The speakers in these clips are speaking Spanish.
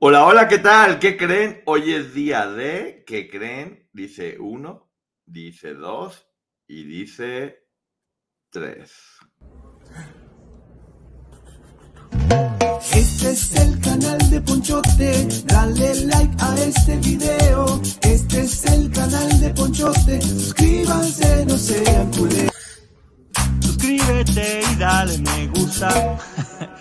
Hola, hola, ¿qué tal? ¿Qué creen? Hoy es día de, ¿qué creen? Dice uno, dice dos y dice tres. Este es el canal de Ponchote, dale like a este video. Este es el canal de Ponchote, suscríbanse, no sean culés. Suscríbete y dale me gusta.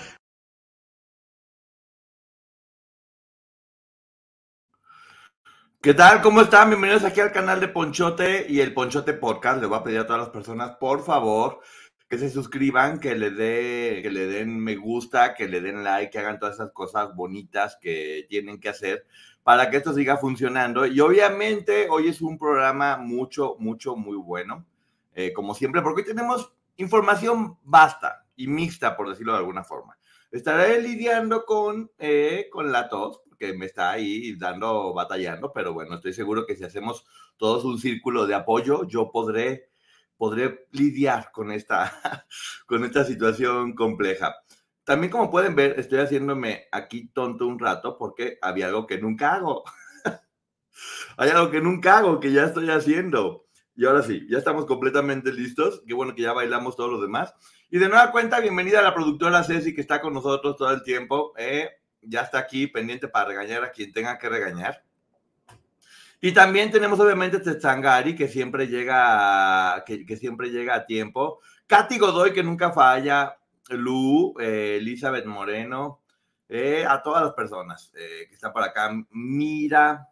¿Qué tal? ¿Cómo están? Bienvenidos aquí al canal de Ponchote y el Ponchote Podcast. Les voy a pedir a todas las personas, por favor, que se suscriban, que le, dé, que le den me gusta, que le den like, que hagan todas esas cosas bonitas que tienen que hacer para que esto siga funcionando. Y obviamente hoy es un programa mucho, mucho, muy bueno, eh, como siempre, porque hoy tenemos información vasta y mixta, por decirlo de alguna forma. Estaré lidiando con, eh, con la tos, que me está ahí dando, batallando, pero bueno, estoy seguro que si hacemos todos un círculo de apoyo, yo podré, podré lidiar con esta, con esta situación compleja. También como pueden ver, estoy haciéndome aquí tonto un rato porque había algo que nunca hago. Hay algo que nunca hago, que ya estoy haciendo. Y ahora sí, ya estamos completamente listos. Qué bueno que ya bailamos todos los demás. Y de nueva cuenta, bienvenida a la productora Ceci que está con nosotros todo el tiempo. Eh, ya está aquí pendiente para regañar a quien tenga que regañar. Y también tenemos obviamente Tetsangari, que siempre llega, que, que, siempre llega a tiempo. Katy Godoy, que nunca falla. Lu, eh, Elizabeth Moreno, eh, a todas las personas eh, que están por acá. Mira,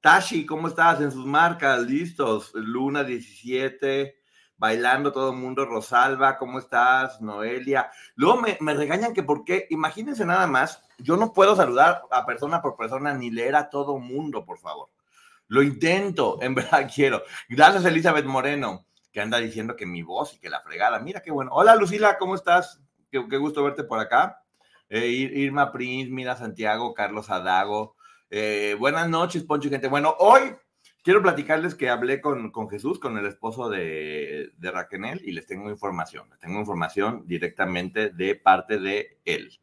Tashi, ¿cómo estás? En sus marcas, listos. Luna 17, bailando todo el mundo. Rosalba, ¿cómo estás? Noelia. Luego me, me regañan que por qué, imagínense nada más, yo no puedo saludar a persona por persona ni leer a todo mundo, por favor. Lo intento, en verdad quiero. Gracias, Elizabeth Moreno, que anda diciendo que mi voz y que la fregada. Mira qué bueno. Hola, Lucila, ¿cómo estás? Qué, qué gusto verte por acá. Eh, Irma Prince, Mira Santiago, Carlos Adago. Eh, buenas noches, Poncho y gente. Bueno, hoy quiero platicarles que hablé con, con Jesús, con el esposo de, de Raquel, y les tengo información. Les tengo información directamente de parte de él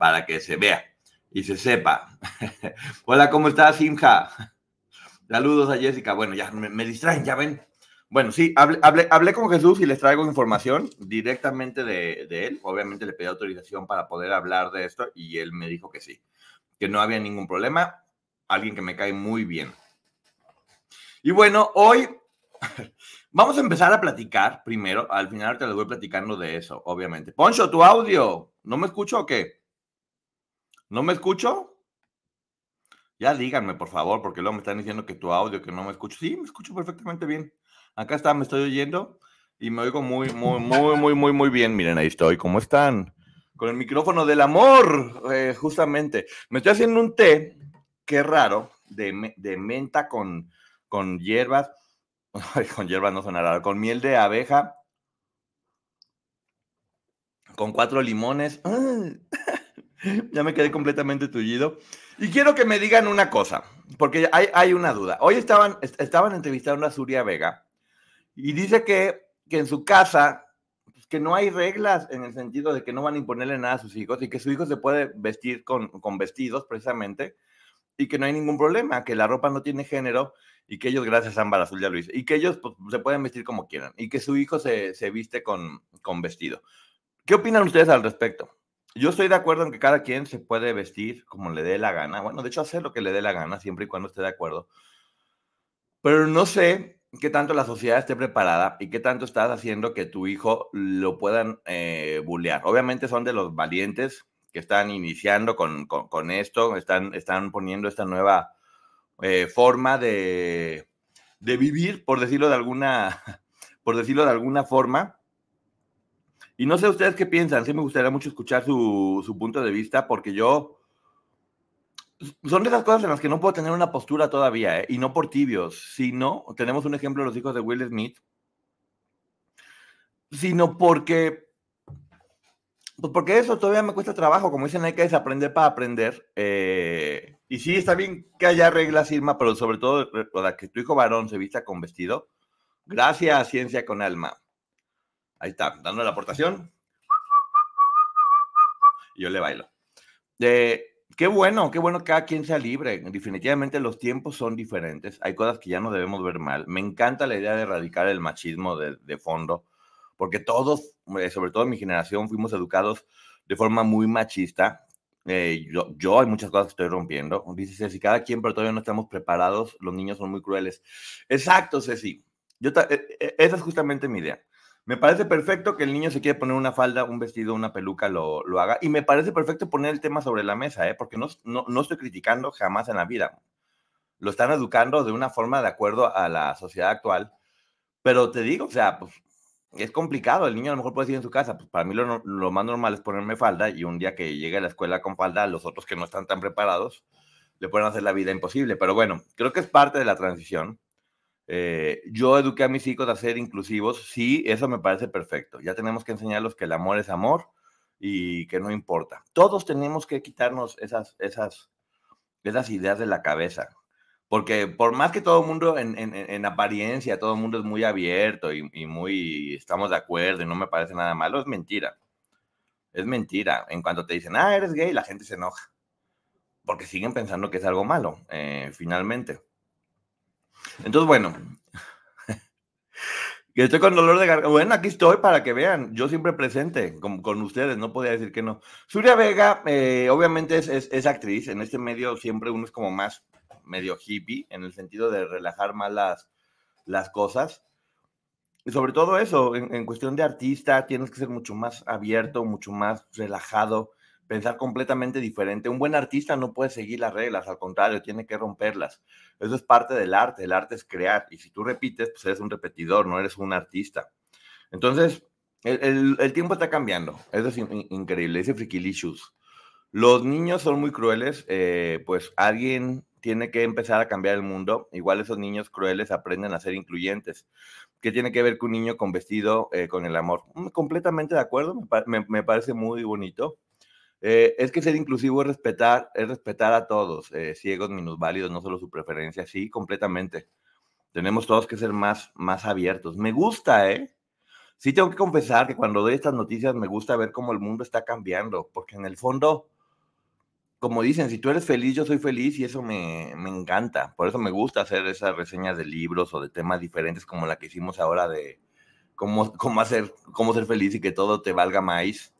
para que se vea y se sepa. Hola, ¿cómo estás, Simja? Saludos a Jessica. Bueno, ya me, me distraen, ya ven. Bueno, sí, hablé, hablé, hablé, con Jesús y les traigo información directamente de, de, él. Obviamente le pedí autorización para poder hablar de esto y él me dijo que sí, que no había ningún problema. Alguien que me cae muy bien. Y bueno, hoy vamos a empezar a platicar primero. Al final te les voy platicando de eso, obviamente. Poncho, tu audio. ¿No me escucho o qué? ¿No me escucho? Ya díganme, por favor, porque luego me están diciendo que tu audio, que no me escucho. Sí, me escucho perfectamente bien. Acá está, me estoy oyendo y me oigo muy, muy, muy, muy, muy, muy bien. Miren, ahí estoy. ¿Cómo están? Con el micrófono del amor, eh, justamente. Me estoy haciendo un té, qué raro, de, de menta con, con hierbas. con hierbas no raro, con miel de abeja, con cuatro limones. ya me quedé completamente tullido. Y quiero que me digan una cosa, porque hay, hay una duda. Hoy estaban, estaban entrevistando a Suria Vega y dice que, que en su casa, pues, que no hay reglas en el sentido de que no van a imponerle nada a sus hijos y que su hijo se puede vestir con, con vestidos precisamente y que no hay ningún problema, que la ropa no tiene género y que ellos, gracias a Ámbar Azul ya lo hice, y que ellos pues, se pueden vestir como quieran y que su hijo se, se viste con, con vestido. ¿Qué opinan ustedes al respecto? Yo estoy de acuerdo en que cada quien se puede vestir como le dé la gana. Bueno, de hecho, hacer lo que le dé la gana, siempre y cuando esté de acuerdo. Pero no sé qué tanto la sociedad esté preparada y qué tanto estás haciendo que tu hijo lo puedan eh, bullear. Obviamente son de los valientes que están iniciando con, con, con esto, están, están poniendo esta nueva eh, forma de, de vivir, por decirlo de alguna, por decirlo de alguna forma. Y no sé ustedes qué piensan, sí me gustaría mucho escuchar su, su, punto de vista, porque yo... Son de esas cosas en las que no puedo tener una postura todavía, ¿eh? y no por tibios, sino, tenemos un ejemplo de los hijos de Will Smith, sino porque, pues porque eso todavía me cuesta trabajo, como dicen, hay que desaprender para aprender, eh, y sí, está bien que haya reglas, Irma, pero sobre todo para que tu hijo varón se vista con vestido, gracias, ciencia con alma. Ahí está, dando la aportación. Yo le bailo. Eh, Qué bueno, qué bueno que cada quien sea libre. Definitivamente los tiempos son diferentes. Hay cosas que ya no debemos ver mal. Me encanta la idea de erradicar el machismo de, de fondo, porque todos, eh, sobre todo mi generación, fuimos educados de forma muy machista. Eh, yo, yo, hay muchas cosas que estoy rompiendo. Dice Ceci, cada quien, pero todavía no estamos preparados. Los niños son muy crueles. Exacto, Ceci. Yo e, e, esa es justamente mi idea. Me parece perfecto que el niño se quiere poner una falda, un vestido, una peluca, lo, lo haga. Y me parece perfecto poner el tema sobre la mesa, ¿eh? porque no, no, no estoy criticando jamás en la vida. Lo están educando de una forma de acuerdo a la sociedad actual. Pero te digo, o sea, pues es complicado. El niño a lo mejor puede decir en su casa, pues para mí lo, lo, más normal es ponerme falda y un día que llegue a la escuela con falda, los otros que no están tan preparados le pueden hacer la vida imposible. Pero bueno, creo que es parte de la transición. Eh, yo eduqué a mis hijos a ser inclusivos, sí, eso me parece perfecto. Ya tenemos que enseñarlos que el amor es amor y que no importa. Todos tenemos que quitarnos esas, esas, esas ideas de la cabeza. Porque por más que todo el mundo en, en, en, apariencia, todo el mundo es muy abierto y, y, muy estamos de acuerdo y no me parece nada malo, es mentira. Es mentira. En cuanto te dicen, ah, eres gay, la gente se enoja. Porque siguen pensando que es algo malo, eh, finalmente. Entonces, bueno, que estoy con dolor de garganta. Bueno, aquí estoy para que vean. Yo siempre presente con, con ustedes, no podía decir que no. Surya Vega, eh, obviamente es, es, es, actriz. En este medio siempre uno es como más medio hippie, en el sentido de relajar más las, las cosas. Y sobre todo eso, en, en cuestión de artista, tienes que ser mucho más abierto, mucho más relajado pensar completamente diferente. Un buen artista no puede seguir las reglas, al contrario, tiene que romperlas. Eso es parte del arte, el arte es crear, y si tú repites, pues eres un repetidor, no eres un artista. Entonces, el, el, el tiempo está cambiando, eso es in, increíble, dice Frikilicious. Los niños son muy crueles, eh, pues alguien tiene que empezar a cambiar el mundo. Igual esos niños crueles aprenden a ser incluyentes. ¿Qué tiene que ver con un niño con vestido eh, con el amor? Mm, completamente de acuerdo, me, parece muy bonito. Eh, es que ser inclusivo es respetar, es respetar a todos, eh, ciegos, minusválidos, no solo su preferencia, sí, completamente. Tenemos todos que ser más, más abiertos. Me gusta, ¿eh? Sí tengo que confesar que cuando doy estas noticias me gusta ver cómo el mundo está cambiando, porque en el fondo, como dicen, si tú eres feliz, yo soy feliz y eso me, me encanta. Por eso me gusta hacer esas reseñas de libros o de temas diferentes como la que hicimos ahora de cómo, cómo, hacer, cómo ser feliz y que todo te valga más.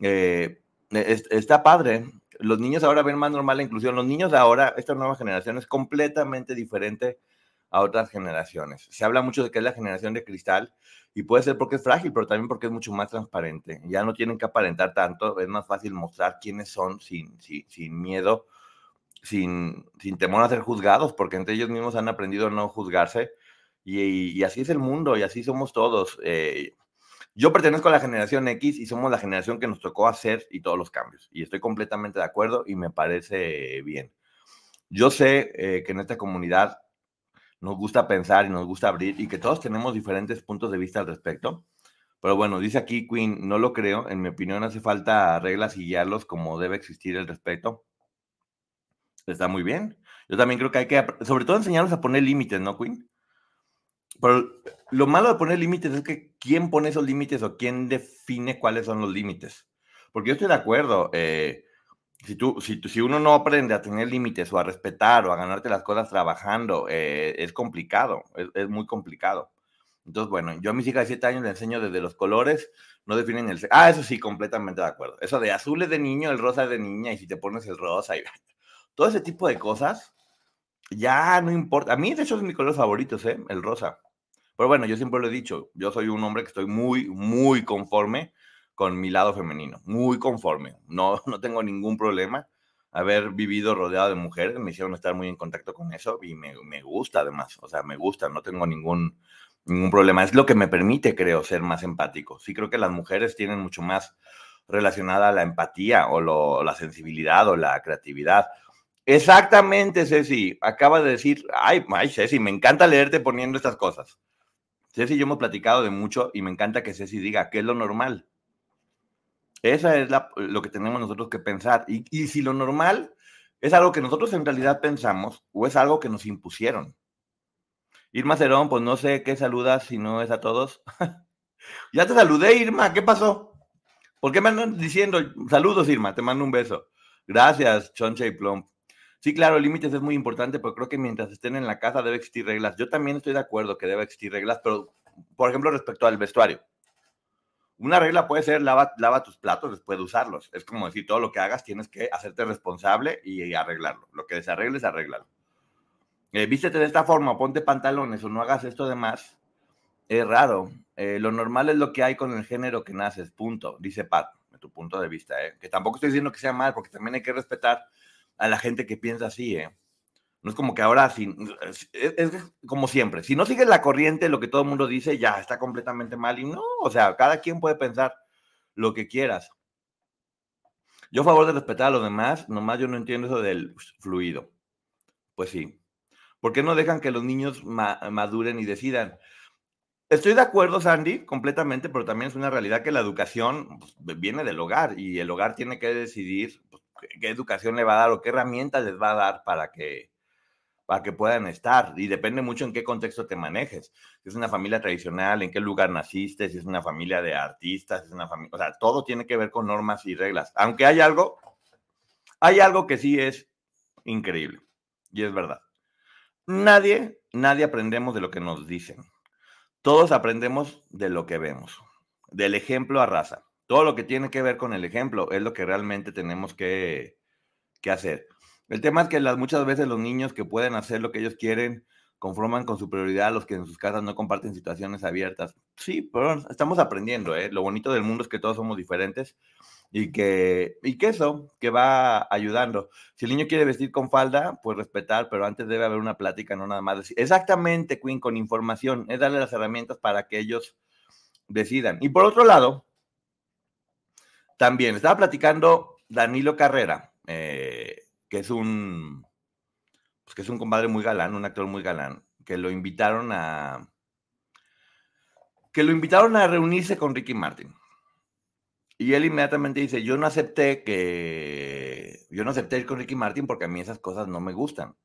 Eh, está padre. Los niños ahora ven más normal la inclusión. Los niños de ahora, esta nueva generación, es completamente diferente a otras generaciones. Se habla mucho de que es la generación de cristal y puede ser porque es frágil, pero también porque es mucho más transparente. Ya no tienen que aparentar tanto, es más fácil mostrar quiénes son sin, sin, miedo, sin, sin temor a ser juzgados, porque entre ellos mismos han aprendido a no juzgarse. Y, y así es el mundo y así somos todos. Eh, yo pertenezco a la generación X y somos la generación que nos tocó hacer y todos los cambios. Y estoy completamente de acuerdo y me parece bien. Yo sé eh, que en esta comunidad nos gusta pensar y nos gusta abrir y que todos tenemos diferentes puntos de vista al respecto. Pero bueno, dice aquí Queen, no lo creo. En mi opinión hace falta reglas y guiarlos como debe existir el respeto. Está muy bien. Yo también creo que hay que, sobre todo, enseñarlos a poner límites, ¿no, Queen? Pero lo malo de poner límites es que quién pone esos límites o quién define cuáles son los límites. Porque yo estoy de acuerdo. Eh, si, tú, si, si, uno no aprende a tener límites o a respetar o a ganarte las cosas trabajando, eh, es complicado, es, muy complicado. Entonces, bueno, yo a mis hijas de 7 años le enseño desde los colores, no definen el... Ah, eso sí, completamente de acuerdo. Eso de azul es de niño, el rosa es de niña, y si te pones el rosa y todo ese tipo de cosas, ya no importa. A mí, de hecho, es mi color favorito, ¿eh? El rosa. Pero bueno, yo siempre lo he dicho, yo soy un hombre que estoy muy, muy conforme con mi lado femenino, muy conforme. No, no tengo ningún problema. Haber vivido rodeado de mujeres me hicieron estar muy en contacto con eso y me, me gusta además, o sea, me gusta, no tengo ningún, ningún problema. Es lo que me permite, creo, ser más empático. Sí creo que las mujeres tienen mucho más relacionada la empatía o lo, la sensibilidad o la creatividad. Exactamente, Ceci. Acaba de decir, ay, ay, Ceci, me encanta leerte poniendo estas cosas. Ceci yo hemos platicado de mucho y me encanta que Ceci diga qué es lo normal. Esa es lo que tenemos nosotros que pensar. Y, si lo normal es algo que nosotros en realidad pensamos o es algo que nos impusieron. Irma Cerón, pues no sé qué saludas si no es a todos. ya te saludé, Irma, ¿qué pasó? ¿Por qué me andan diciendo saludos, Irma? Te mando un beso. Gracias, Choncha y Plum. Sí, claro, límites es muy importante, pero creo que mientras estén en la casa debe existir reglas. Yo también estoy de acuerdo que debe existir reglas, pero, por ejemplo, respecto al vestuario. Una regla puede ser lava, lava tus platos después de usarlos. Es como decir, todo lo que hagas tienes que hacerte responsable y arreglarlo. Lo que desarregles, arréglalo. Eh, vístete de esta forma, ponte pantalones o no hagas esto de más. Es raro. Eh, lo normal es lo que hay con el género que naces, punto, dice Pat, de tu punto de vista. ¿eh? Que tampoco estoy diciendo que sea mal, porque también hay que respetar a la gente que piensa así, ¿eh? No es como que ahora, si, es, como siempre, si no sigues la corriente, lo que todo el mundo dice, ya está completamente mal. Y no, o sea, cada quien puede pensar lo que quieras. Yo a favor de respetar a los demás, nomás yo no entiendo eso del fluido. Pues sí. ¿Por qué no dejan que los niños maduren y decidan? Estoy de acuerdo, Sandy, completamente, pero también es una realidad que la educación pues, viene del hogar y el hogar tiene que decidir pues, qué educación le va a dar o qué herramientas les va a dar para que, para que puedan estar. Y depende mucho en qué contexto te manejes. Si es una familia tradicional, en qué lugar naciste, si es una familia de artistas, es una familia, o sea, todo tiene que ver con normas y reglas. Aunque hay algo, hay algo que sí es increíble y es verdad. Nadie, nadie aprendemos de lo que nos dicen. Todos aprendemos de lo que vemos, del ejemplo a raza. Todo lo que tiene que ver con el ejemplo es lo que realmente tenemos que, que hacer. El tema es que las, muchas veces los niños que pueden hacer lo que ellos quieren conforman con su prioridad a los que en sus casas no comparten situaciones abiertas. Sí, pero estamos aprendiendo, ¿eh? Lo bonito del mundo es que todos somos diferentes y que, y que eso, que va ayudando. Si el niño quiere vestir con falda, pues respetar, pero antes debe haber una plática, no nada más decir. Exactamente, Queen, con información, es darle las herramientas para que ellos decidan. Y por otro lado, también estaba platicando Danilo Carrera, eh, que es un, pues que es un compadre muy galán, un actor muy galán, que lo invitaron a, que lo invitaron a reunirse con Ricky Martin. Y él inmediatamente dice, yo no acepté que, yo no acepté ir con Ricky Martin porque a mí esas cosas no me gustan.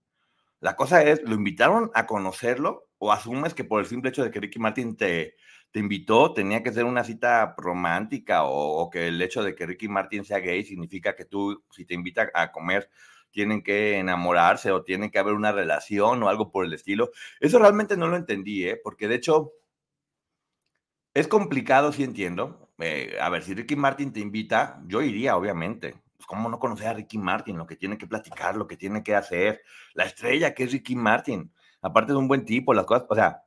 La cosa es, ¿lo invitaron a conocerlo o asumes que por el simple hecho de que Ricky Martin te, te invitó tenía que ser una cita romántica o, o, que el hecho de que Ricky Martin sea gay significa que tú, si te invita a comer, tienen que enamorarse o tienen que haber una relación o algo por el estilo. Eso realmente no lo entendí, ¿eh? porque de hecho es complicado, sí entiendo. Eh, a ver, si Ricky Martin te invita, yo iría, obviamente. Pues, ¿Cómo no conocer a Ricky Martin? Lo que tiene que platicar, lo que tiene que hacer, la estrella que es Ricky Martin. Aparte es un buen tipo, las cosas, o sea,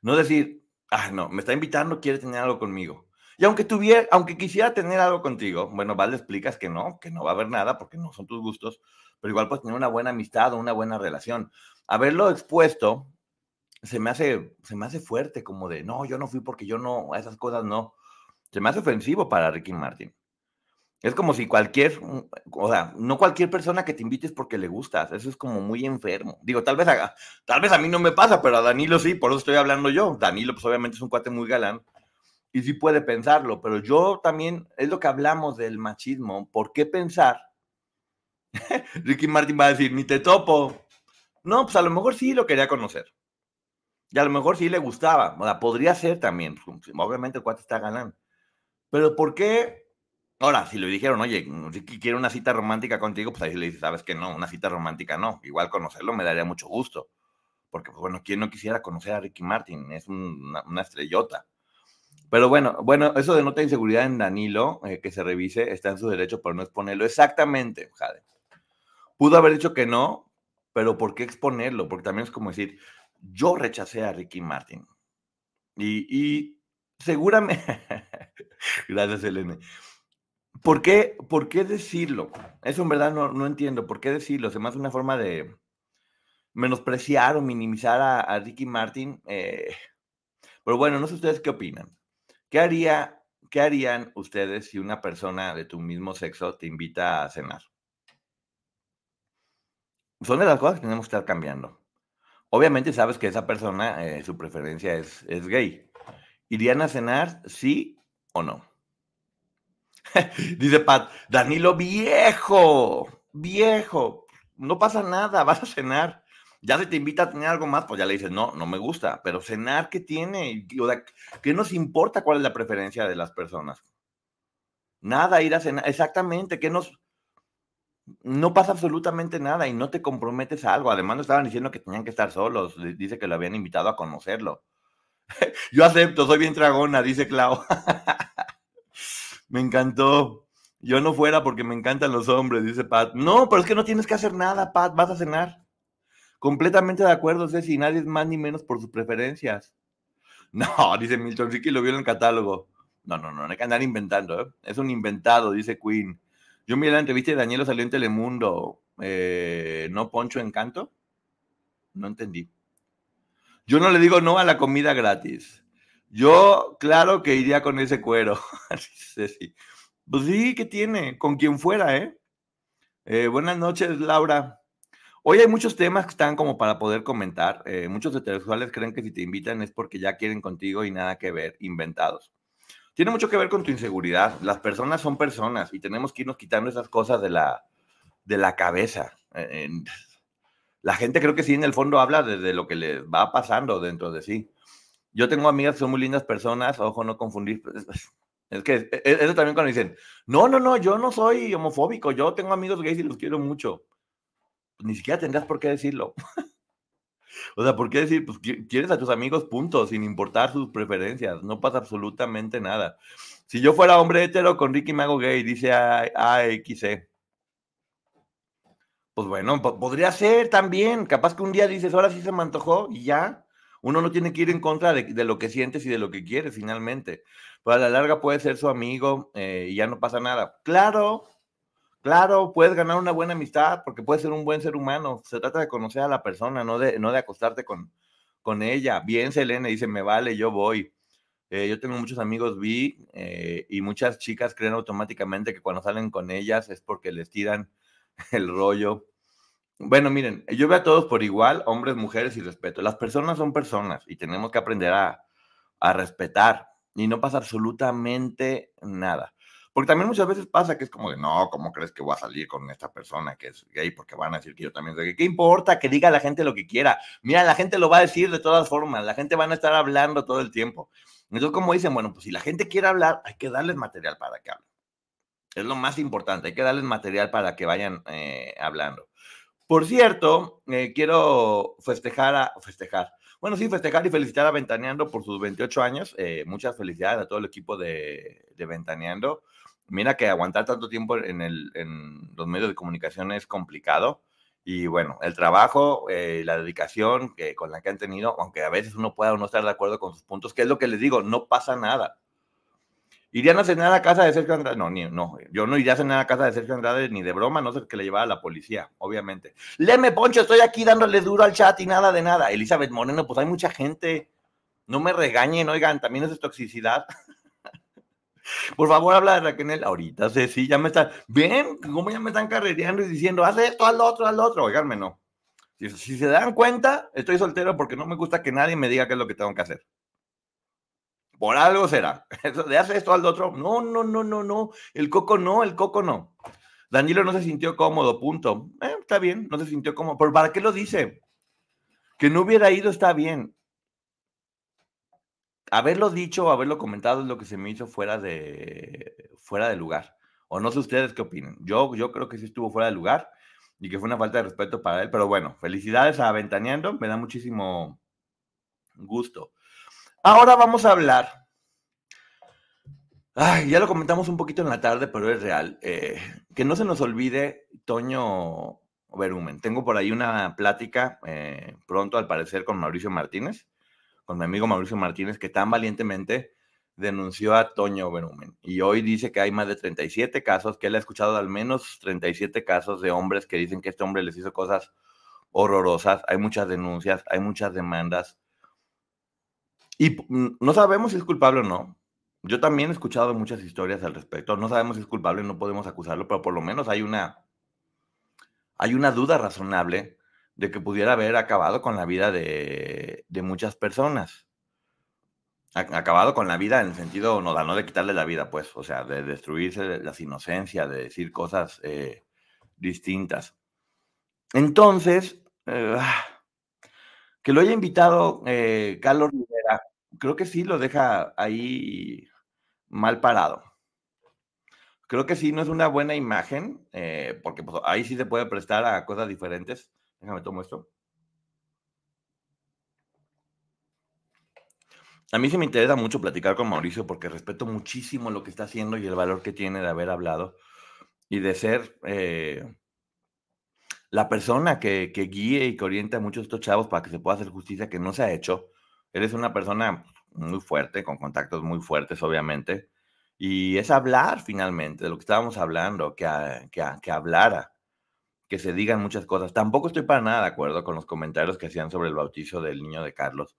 no decir, ah, no, me está invitando, quiere tener algo conmigo. Y aunque tuviera, aunque quisiera tener algo contigo, bueno, vale, explicas que no, que no va a haber nada porque no son tus gustos, pero igual puedes tener una buena amistad o una buena relación. Haberlo expuesto se me hace, se me hace fuerte, como de, no, yo no fui porque yo no, a esas cosas no. Se me hace ofensivo para Ricky Martin. Es como si cualquier, o sea, no cualquier persona que te invites porque le gustas, eso es como muy enfermo. Digo, tal vez a, tal vez a mí no me pasa, pero a Danilo sí, por eso estoy hablando yo. Danilo, pues obviamente es un cuate muy galán y sí puede pensarlo, pero yo también, es lo que hablamos del machismo, ¿por qué pensar? Ricky Martin va a decir, ni te topo. No, pues a lo mejor sí lo quería conocer. Y a lo mejor sí le gustaba, o sea, podría ser también, obviamente el cuate está ganando. Pero ¿por qué? Ahora, si le dijeron, oye, Ricky quiere una cita romántica contigo, pues ahí le dice, sabes que no, una cita romántica no. Igual conocerlo me daría mucho gusto. Porque, pues, bueno, ¿quién no quisiera conocer a Ricky Martin? Es una estrellota. Pero bueno, bueno, eso denota inseguridad en Danilo, eh, que se revise, está en su derecho, por no exponerlo. Exactamente, Jade. Pudo haber dicho que no, pero ¿por qué exponerlo? Porque también es como decir, yo rechacé a Ricky Martin. Y, y seguramente, gracias, Elena. ¿Por qué, ¿Por qué decirlo? Eso en verdad no, no, entiendo. ¿Por qué decirlo? Se me una forma de menospreciar o minimizar a, a Ricky Martin. Eh, pero bueno, no sé ustedes qué opinan. ¿Qué, haría, ¿Qué harían ustedes si una persona de tu mismo sexo te invita a cenar? Son de las cosas que tenemos que estar cambiando. Obviamente sabes que esa persona, eh, su preferencia es, es gay. ¿Irían a cenar, sí o no? Dice Pat, Danilo viejo, viejo, no pasa nada, vas a cenar. Ya se te invita a tener algo más, pues ya le dices, no, no me gusta, pero cenar, ¿qué tiene? ¿Qué nos importa cuál es la preferencia de las personas? Nada, ir a cenar, exactamente, ¿qué nos, no pasa absolutamente nada y no te comprometes a algo. Además, no estaban diciendo que tenían que estar solos. Dice que lo habían invitado a conocerlo. Yo acepto, soy bien dragona, dice Clau. me encantó. Yo no fuera porque me encantan los hombres, dice Pat. No, pero es que no tienes que hacer nada, Pat, vas a cenar. Completamente de acuerdo, Ceci, nadie es más ni menos por sus preferencias. No, dice Milton, Ricky lo vio en el catálogo. No, no, no, no hay que andar inventando, ¿eh? Es un inventado, dice Queen. Yo miré la entrevista de Danielo salió en Telemundo. Eh, ¿No Poncho Encanto? No entendí. Yo no le digo no a la comida gratis. Yo, claro que iría con ese cuero. Pues sí, ¿qué tiene? Con quien fuera, ¿eh? ¿eh? buenas noches, Laura. Hoy hay muchos temas que están como para poder comentar. Eh, muchos heterosexuales creen que si te invitan es porque ya quieren contigo y nada que ver, inventados tiene mucho que ver con tu inseguridad. Las personas son personas y tenemos que irnos quitando esas cosas de la, de la cabeza. la gente creo que sí en el fondo habla de, lo que le va pasando dentro de sí. Yo tengo amigas que son muy lindas personas, ojo, no confundir. Es que eso también cuando dicen, no, no, no, yo no soy homofóbico, yo tengo amigos gays y los quiero mucho. Ni siquiera tendrás por qué decirlo. O sea, ¿por qué decir, pues quieres a tus amigos, punto, sin importar sus preferencias? No pasa absolutamente nada. Si yo fuera hombre hetero con Ricky Mago gay, dice AXC. Pues bueno, podría ser también. Capaz que un día dices, ahora sí se me antojó y ya. Uno no tiene que ir en contra de, lo que sientes y de lo que quieres finalmente. Pero a la larga puede ser su amigo eh, y ya no pasa nada. Claro, Claro, puedes ganar una buena amistad porque puedes ser un buen ser humano. Se trata de conocer a la persona, no de, no de acostarte con, con ella. Bien, Selene dice, me vale, yo voy. Eh, yo tengo muchos amigos vi eh, y muchas chicas creen automáticamente que cuando salen con ellas es porque les tiran el rollo. Bueno, miren, yo veo a todos por igual, hombres, mujeres y respeto. Las personas son personas y tenemos que aprender a, a respetar y no pasa absolutamente nada. Porque también muchas veces pasa que es como de, no, ¿cómo crees que voy a salir con esta persona que es gay? Porque van a decir que yo también soy gay. ¿Qué importa que diga la gente lo que quiera? Mira, la gente lo va a decir de todas formas, la gente van a estar hablando todo el tiempo. Entonces, como dicen, bueno, pues si la gente quiere hablar, hay que darles material para que hablen. Es lo más importante, hay que darles material para que vayan eh, hablando. Por cierto, eh, quiero festejar a, festejar, bueno, sí, festejar y felicitar a Ventaneando por sus 28 años. Eh, muchas felicidades a todo el equipo de, de Ventaneando. Mira que aguantar tanto tiempo en, el, en los medios de comunicación es complicado. Y bueno, el trabajo, eh, la dedicación que, con la que han tenido, aunque a veces uno pueda no estar de acuerdo con sus puntos, que es lo que les digo, no pasa nada. ¿Irían a cenar a casa de Sergio Andrade? No, ni, no, yo no iría a cenar a casa de Sergio Andrade ni de broma, no sé que le llevara a la policía, obviamente. Leme, Poncho, estoy aquí dándole duro al chat y nada de nada. Elizabeth Moreno, pues hay mucha gente. No me regañen, oigan, también es toxicidad. Por favor, habla de Raquel. Ahorita, sí, ya me están. ¿Ven? ¿Cómo ya me están carrereando y diciendo, haz esto, haz lo otro, haz lo otro? Oiganme, no. Si, si, se dan cuenta, estoy soltero porque no me gusta que nadie me diga qué es lo que tengo que hacer. Por algo será. Eso de hacer esto, al otro. No, no, no, no, no. El coco no, el coco no. Danilo no se sintió cómodo, punto. Eh, está bien, no se sintió cómodo. ¿Pero para qué lo dice? Que no hubiera ido está bien haberlo dicho o haberlo comentado es lo que se me hizo fuera de, fuera de lugar. O no sé ustedes qué opinan. Yo, yo creo que sí estuvo fuera de lugar y que fue una falta de respeto para él. Pero bueno, felicidades a Ventaneando. Me da muchísimo gusto. Ahora vamos a hablar. Ay, ya lo comentamos un poquito en la tarde, pero es real. Eh, que no se nos olvide Toño Berumen. Tengo por ahí una plática eh, pronto, al parecer, con Mauricio Martínez con mi amigo Mauricio Martínez, que tan valientemente denunció a Toño Berumen. Y hoy dice que hay más de 37 casos, que él ha escuchado al menos 37 casos de hombres que dicen que este hombre les hizo cosas horrorosas. Hay muchas denuncias, hay muchas demandas. Y no sabemos si es culpable o no. Yo también he escuchado muchas historias al respecto. No sabemos si es culpable, no podemos acusarlo, pero por lo menos hay una, hay una duda razonable de que pudiera haber acabado con la vida de, muchas personas. Acabado con la vida en el sentido, no, no de quitarle la vida, pues, o sea, de destruirse las inocencias, de decir cosas eh, distintas. Entonces, eh, que lo haya invitado eh, Carlos Rivera, creo que sí lo deja ahí mal parado. creo que sí no es una buena imagen, porque pues, ahí sí se puede prestar a cosas diferentes. Déjame tomo esto. A mí sí me interesa mucho platicar con Mauricio porque respeto muchísimo lo que está haciendo y el valor que tiene de haber hablado y de ser eh, la persona que, guíe y que oriente a muchos de estos chavos para que se pueda hacer justicia que no se ha hecho. Él es una persona muy fuerte, con contactos muy fuertes, obviamente, y es hablar finalmente de lo que estábamos hablando, que, que, que hablara, que se digan muchas cosas. Tampoco estoy para nada de acuerdo con los comentarios que hacían sobre el bautizo del niño de Carlos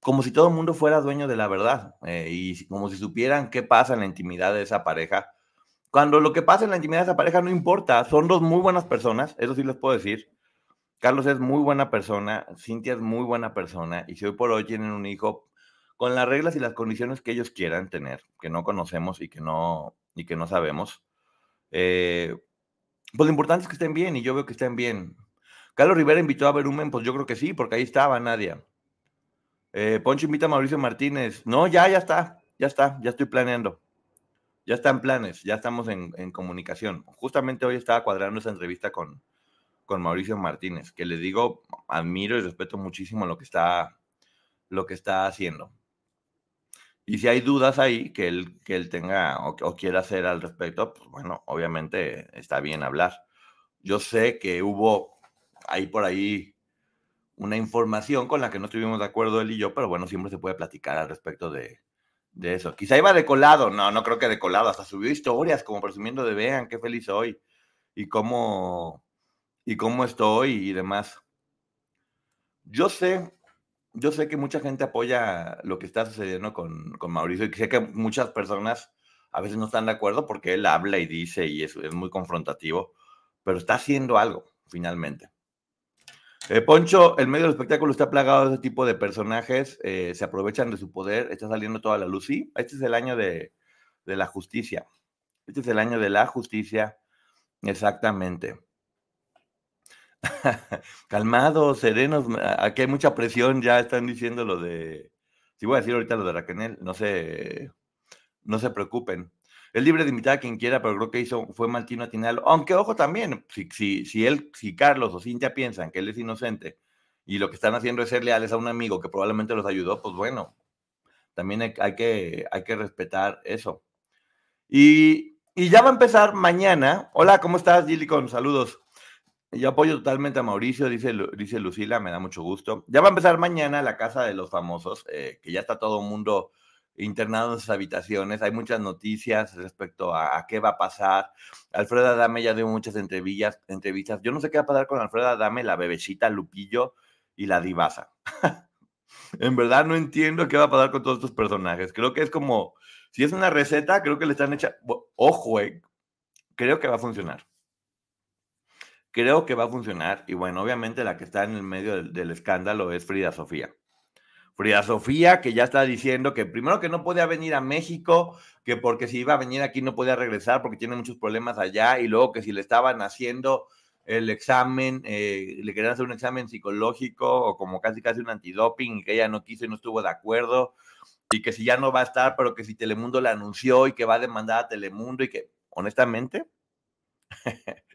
como si todo el mundo fuera dueño de la verdad eh, y como si supieran qué pasa en la intimidad de esa pareja. Cuando lo que pasa en la intimidad de esa pareja no importa, son dos muy buenas personas, eso sí les puedo decir. Carlos es muy buena persona, Cintia es muy buena persona y si hoy por hoy tienen un hijo con las reglas y las condiciones que ellos quieran tener, que no conocemos y que no, y que no sabemos, eh, pues lo importante es que estén bien y yo veo que estén bien. Carlos Rivera invitó a Berumen, pues yo creo que sí, porque ahí estaba Nadia. Eh, Poncho invita a Mauricio Martínez. No, ya, ya está, ya está, ya estoy planeando. Ya están planes, ya estamos en, comunicación. Justamente hoy estaba cuadrando esa entrevista con, con Mauricio Martínez, que le digo, admiro y respeto muchísimo lo que está, lo que está haciendo. Y si hay dudas ahí que él, que él tenga o, o quiera hacer al respecto, pues bueno, obviamente está bien hablar. Yo sé que hubo ahí por ahí una información con la que no estuvimos de acuerdo él y yo, pero bueno, siempre se puede platicar al respecto de, eso. Quizá iba de colado, no, no creo que de colado, hasta subió historias como presumiendo de vean qué feliz soy y cómo, y cómo estoy y demás. Yo sé, yo sé que mucha gente apoya lo que está sucediendo con, Mauricio y sé que muchas personas a veces no están de acuerdo porque él habla y dice y es, muy confrontativo, pero está haciendo algo finalmente. Eh, Poncho, el medio del espectáculo está plagado de ese tipo de personajes, eh, se aprovechan de su poder, está saliendo toda la luz. Sí, este es el año de, la justicia. Este es el año de la justicia, exactamente. Calmados, serenos, aquí hay mucha presión, ya están diciendo lo de, si voy a decir ahorita lo de Raquel, no se, no se preocupen. Es libre de invitar a quien quiera, pero creo que hizo, fue Maltino atinarlo. Aunque, ojo, también, si, si, si él, si Carlos o Cintia piensan que él es inocente y lo que están haciendo es ser leales a un amigo que probablemente los ayudó, pues bueno, también hay, que, hay que respetar eso. Y, y, ya va a empezar mañana. Hola, ¿cómo estás, Con Saludos. Yo apoyo totalmente a Mauricio, dice, dice Lucila, me da mucho gusto. Ya va a empezar mañana la Casa de los Famosos, eh, que ya está todo el mundo internado en sus habitaciones. Hay muchas noticias respecto a, qué va a pasar. Alfredo Adame ya dio muchas entrevistas, entrevistas. Yo no sé qué va a pasar con Alfredo Adame, la bebecita Lupillo y la divasa. en verdad no entiendo qué va a pasar con todos estos personajes. Creo que es como, si es una receta, creo que le están echando, ojo, eh, creo que va a funcionar. Creo que va a funcionar. Y bueno, obviamente la que está en el medio del escándalo es Frida Sofía. Frida Sofía, que ya está diciendo que primero que no podía venir a México, que porque si iba a venir aquí no podía regresar porque tiene muchos problemas allá, y luego que si le estaban haciendo el examen, eh, le querían hacer un examen psicológico o como casi casi un antidoping y que ella no quiso y no estuvo de acuerdo, y que si ya no va a estar, pero que si Telemundo la anunció y que va a demandar a Telemundo y que, honestamente,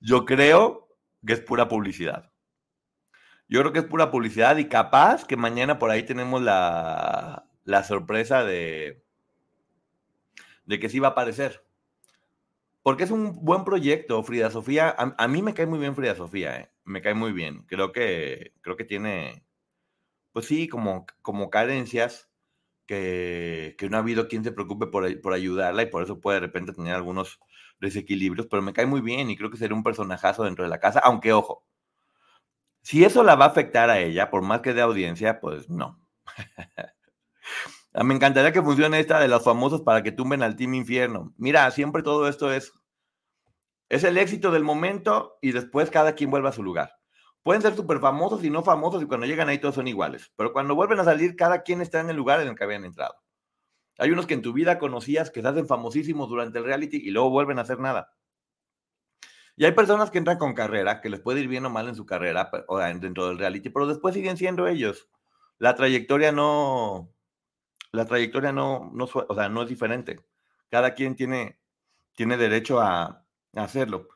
yo creo que es pura publicidad. Yo creo que es pura publicidad y capaz que mañana por ahí tenemos la, sorpresa de, de que sí va a aparecer. Porque es un buen proyecto, Frida Sofía. A, mí me cae muy bien Frida Sofía, ¿eh? me cae muy bien. Creo que, creo que tiene, pues sí, como, como carencias que, no ha habido quien se preocupe por, por ayudarla y por eso puede de repente tener algunos desequilibrios, pero me cae muy bien y creo que sería un personajazo dentro de la casa, aunque ojo, si eso la va a afectar a ella, por más que de audiencia, pues no. Me encantaría que funcione esta de los famosos para que tumben al Team Infierno. Mira, siempre todo esto es, es el éxito del momento y después cada quien vuelve a su lugar. Pueden ser súper famosos y no famosos y cuando llegan ahí todos son iguales. Pero cuando vuelven a salir, cada quien está en el lugar en el que habían entrado. Hay unos que en tu vida conocías que se hacen famosísimos durante el reality y luego vuelven a hacer nada. Y hay personas que entran con carrera, que les puede ir bien o mal en su carrera o dentro del reality, pero después siguen siendo ellos. La trayectoria no, la trayectoria no, no, o sea, no es diferente. Cada quien tiene, tiene derecho a, hacerlo.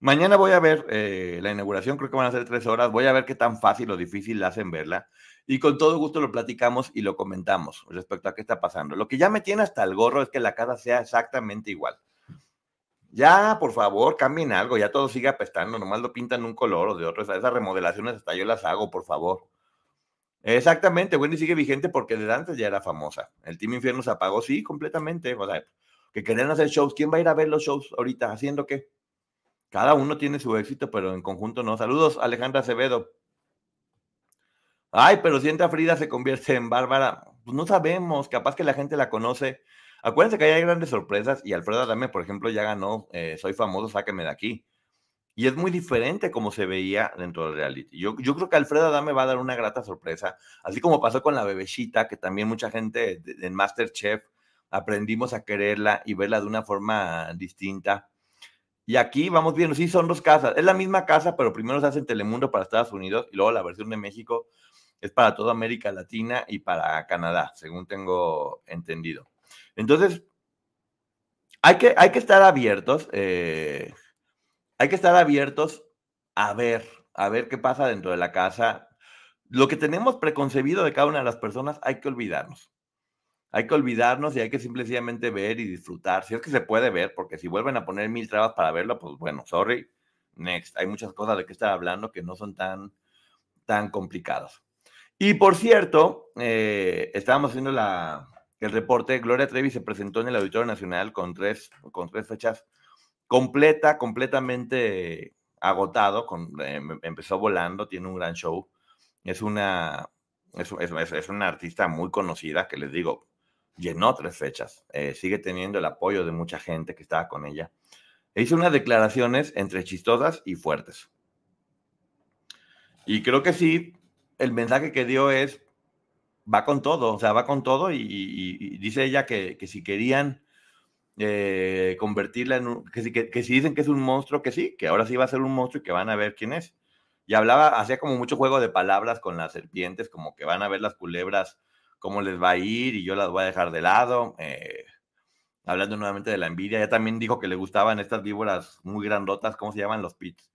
Mañana voy a ver eh, la inauguración, creo que van a ser tres horas. Voy a ver qué tan fácil o difícil la hacen verla. Y con todo gusto lo platicamos y lo comentamos respecto a qué está pasando. Lo que ya me tiene hasta el gorro es que la casa sea exactamente igual. Ya, por favor, cambien algo, ya todo sigue apestando, nomás lo pintan un color o de otro. Esas remodelaciones hasta yo las hago, por favor. Exactamente, Wendy sigue vigente porque desde antes ya era famosa. El Team Infierno se apagó, sí, completamente. O sea, que querían hacer shows. ¿Quién va a ir a ver los shows ahorita? ¿Haciendo qué? Cada uno tiene su éxito, pero en conjunto no. Saludos, Alejandra Acevedo. Ay, pero si entra Frida se convierte en Bárbara. Pues no sabemos, capaz que la gente la conoce Acuérdense que hay grandes sorpresas y Alfredo Adame, por ejemplo, ya ganó eh, Soy famoso, sáqueme de aquí. Y es muy diferente como se veía dentro del reality. Yo, yo creo que Alfredo Adame va a dar una grata sorpresa, así como pasó con la bebecita, que también mucha gente en Masterchef aprendimos a quererla y verla de una forma distinta. Y aquí vamos viendo, sí, son dos casas. Es la misma casa, pero primero se hace en Telemundo para Estados Unidos y luego la versión de México es para toda América Latina y para Canadá, según tengo entendido. Entonces, hay que, hay que estar abiertos, eh, hay que estar abiertos a ver, a ver qué pasa dentro de la casa. Lo que tenemos preconcebido de cada una de las personas hay que olvidarnos. Hay que olvidarnos y hay que simplemente ver y disfrutar. Si es que se puede ver, porque si vuelven a poner mil trabas para verlo, pues bueno, sorry, next. Hay muchas cosas de que estar hablando que no son tan, tan complicadas. Y por cierto, eh, estábamos haciendo la, el reporte, Gloria Trevi se presentó en el Auditorio Nacional con tres, con tres fechas completa, completamente agotado, con, em, empezó volando, tiene un gran show, es una, es, es, una artista muy conocida, que les digo, llenó tres fechas, eh, sigue teniendo el apoyo de mucha gente que estaba con ella. E hizo unas declaraciones entre chistosas y fuertes. Y creo que sí, el mensaje que dio es, va con todo, o sea, va con todo y, dice ella que, si querían eh, convertirla en un, que si, que, si dicen que es un monstruo, que sí, que ahora sí va a ser un monstruo y que van a ver quién es. Y hablaba, hacía como mucho juego de palabras con las serpientes, como que van a ver las culebras, cómo les va a ir y yo las voy a dejar de lado. Eh, hablando nuevamente de la envidia, ella también dijo que le gustaban estas víboras muy grandotas, ¿cómo se llaman los pits?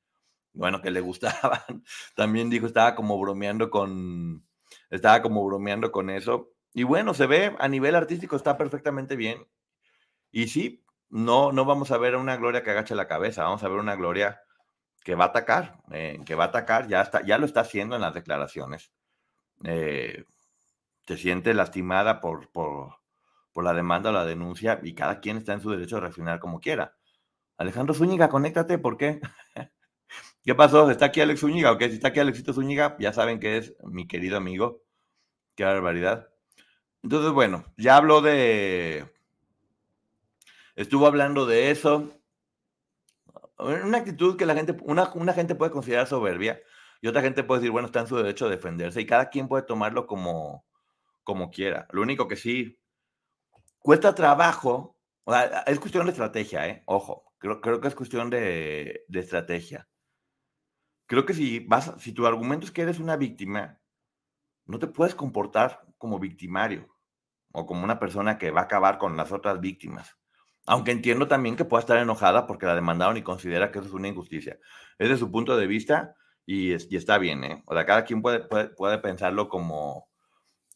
Bueno, que le gustaban. También dijo, estaba como bromeando con, estaba como bromeando con eso. Y bueno, se ve a nivel artístico, está perfectamente bien. Y sí, no, no vamos a ver una Gloria que agache la cabeza, vamos a ver una Gloria que va a atacar, eh, que va a atacar, ya, está, ya lo está haciendo en las declaraciones. Eh, se siente lastimada por, por, por la demanda o la denuncia y cada quien está en su derecho de reaccionar como quiera. Alejandro Zúñiga, conéctate, ¿por qué? ¿Qué pasó? ¿Está aquí Alex Zúñiga? Ok, si está aquí Alexito Zúñiga, ya saben que es mi querido amigo. Qué barbaridad. Entonces, bueno, ya habló de. Estuvo hablando de eso. Una actitud que la gente, una, una gente puede considerar soberbia y otra gente puede decir, bueno, está en su derecho a defenderse y cada quien puede tomarlo como, como quiera. Lo único que sí cuesta trabajo, es cuestión de estrategia, ¿eh? Ojo, creo, creo que es cuestión de, de estrategia creo que si vas, si tu argumento es que eres una víctima, no te puedes comportar como victimario o como una persona que va a acabar con las otras víctimas. Aunque entiendo también que pueda estar enojada porque la demandaron y considera que eso es una injusticia. Es de su punto de vista y, está bien, ¿eh? O sea, cada quien puede, puede, pensarlo como,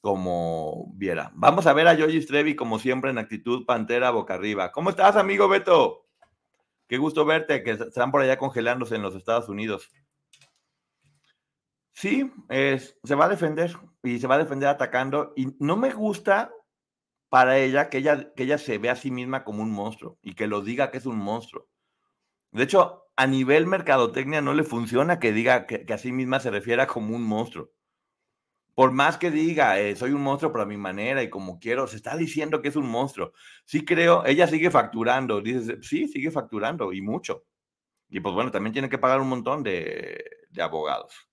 como viera. Vamos a ver a Yogi Trevi, como siempre, en actitud pantera boca arriba. ¿Cómo estás, amigo Beto? Qué gusto verte, que están por allá congelándose en los Estados Unidos. Sí, es, se va a defender y se va a defender atacando. Y no me gusta para ella que ella, que ella se vea a sí misma como un monstruo y que lo diga que es un monstruo. De hecho, a nivel mercadotecnia no le funciona que diga que, a sí misma se refiera como un monstruo. Por más que diga, eh, soy un monstruo pero a mi manera y como quiero, se está diciendo que es un monstruo. Sí creo, ella sigue facturando, dice, sí, sigue facturando y mucho. Y pues bueno, también tiene que pagar un montón de abogados.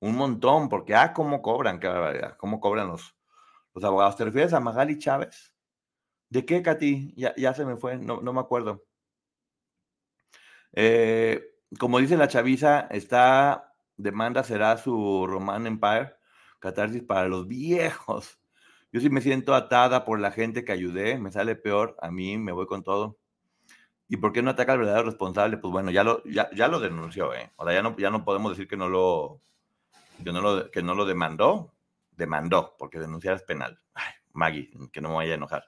Un montón, porque, ah, cómo cobran, qué barbaridad, cómo cobran los, los abogados. ¿Te refieres a Magali Chávez? ¿De qué, Katy? Ya, ya se me fue, no, no me acuerdo. Eh, como dice la chaviza, esta demanda será su Roman Empire, catarsis para los viejos. Yo sí me siento atada por la gente que ayudé, me sale peor, a mí me voy con todo. ¿Y por qué no ataca al verdadero responsable? Pues bueno, ya lo, ya, ya lo denunció, ¿eh? O sea, ya no, ya no podemos decir que no lo, que no lo, que no lo demandó. Demandó, porque denunciar es penal. Ay, Maggie, que no me vaya a enojar.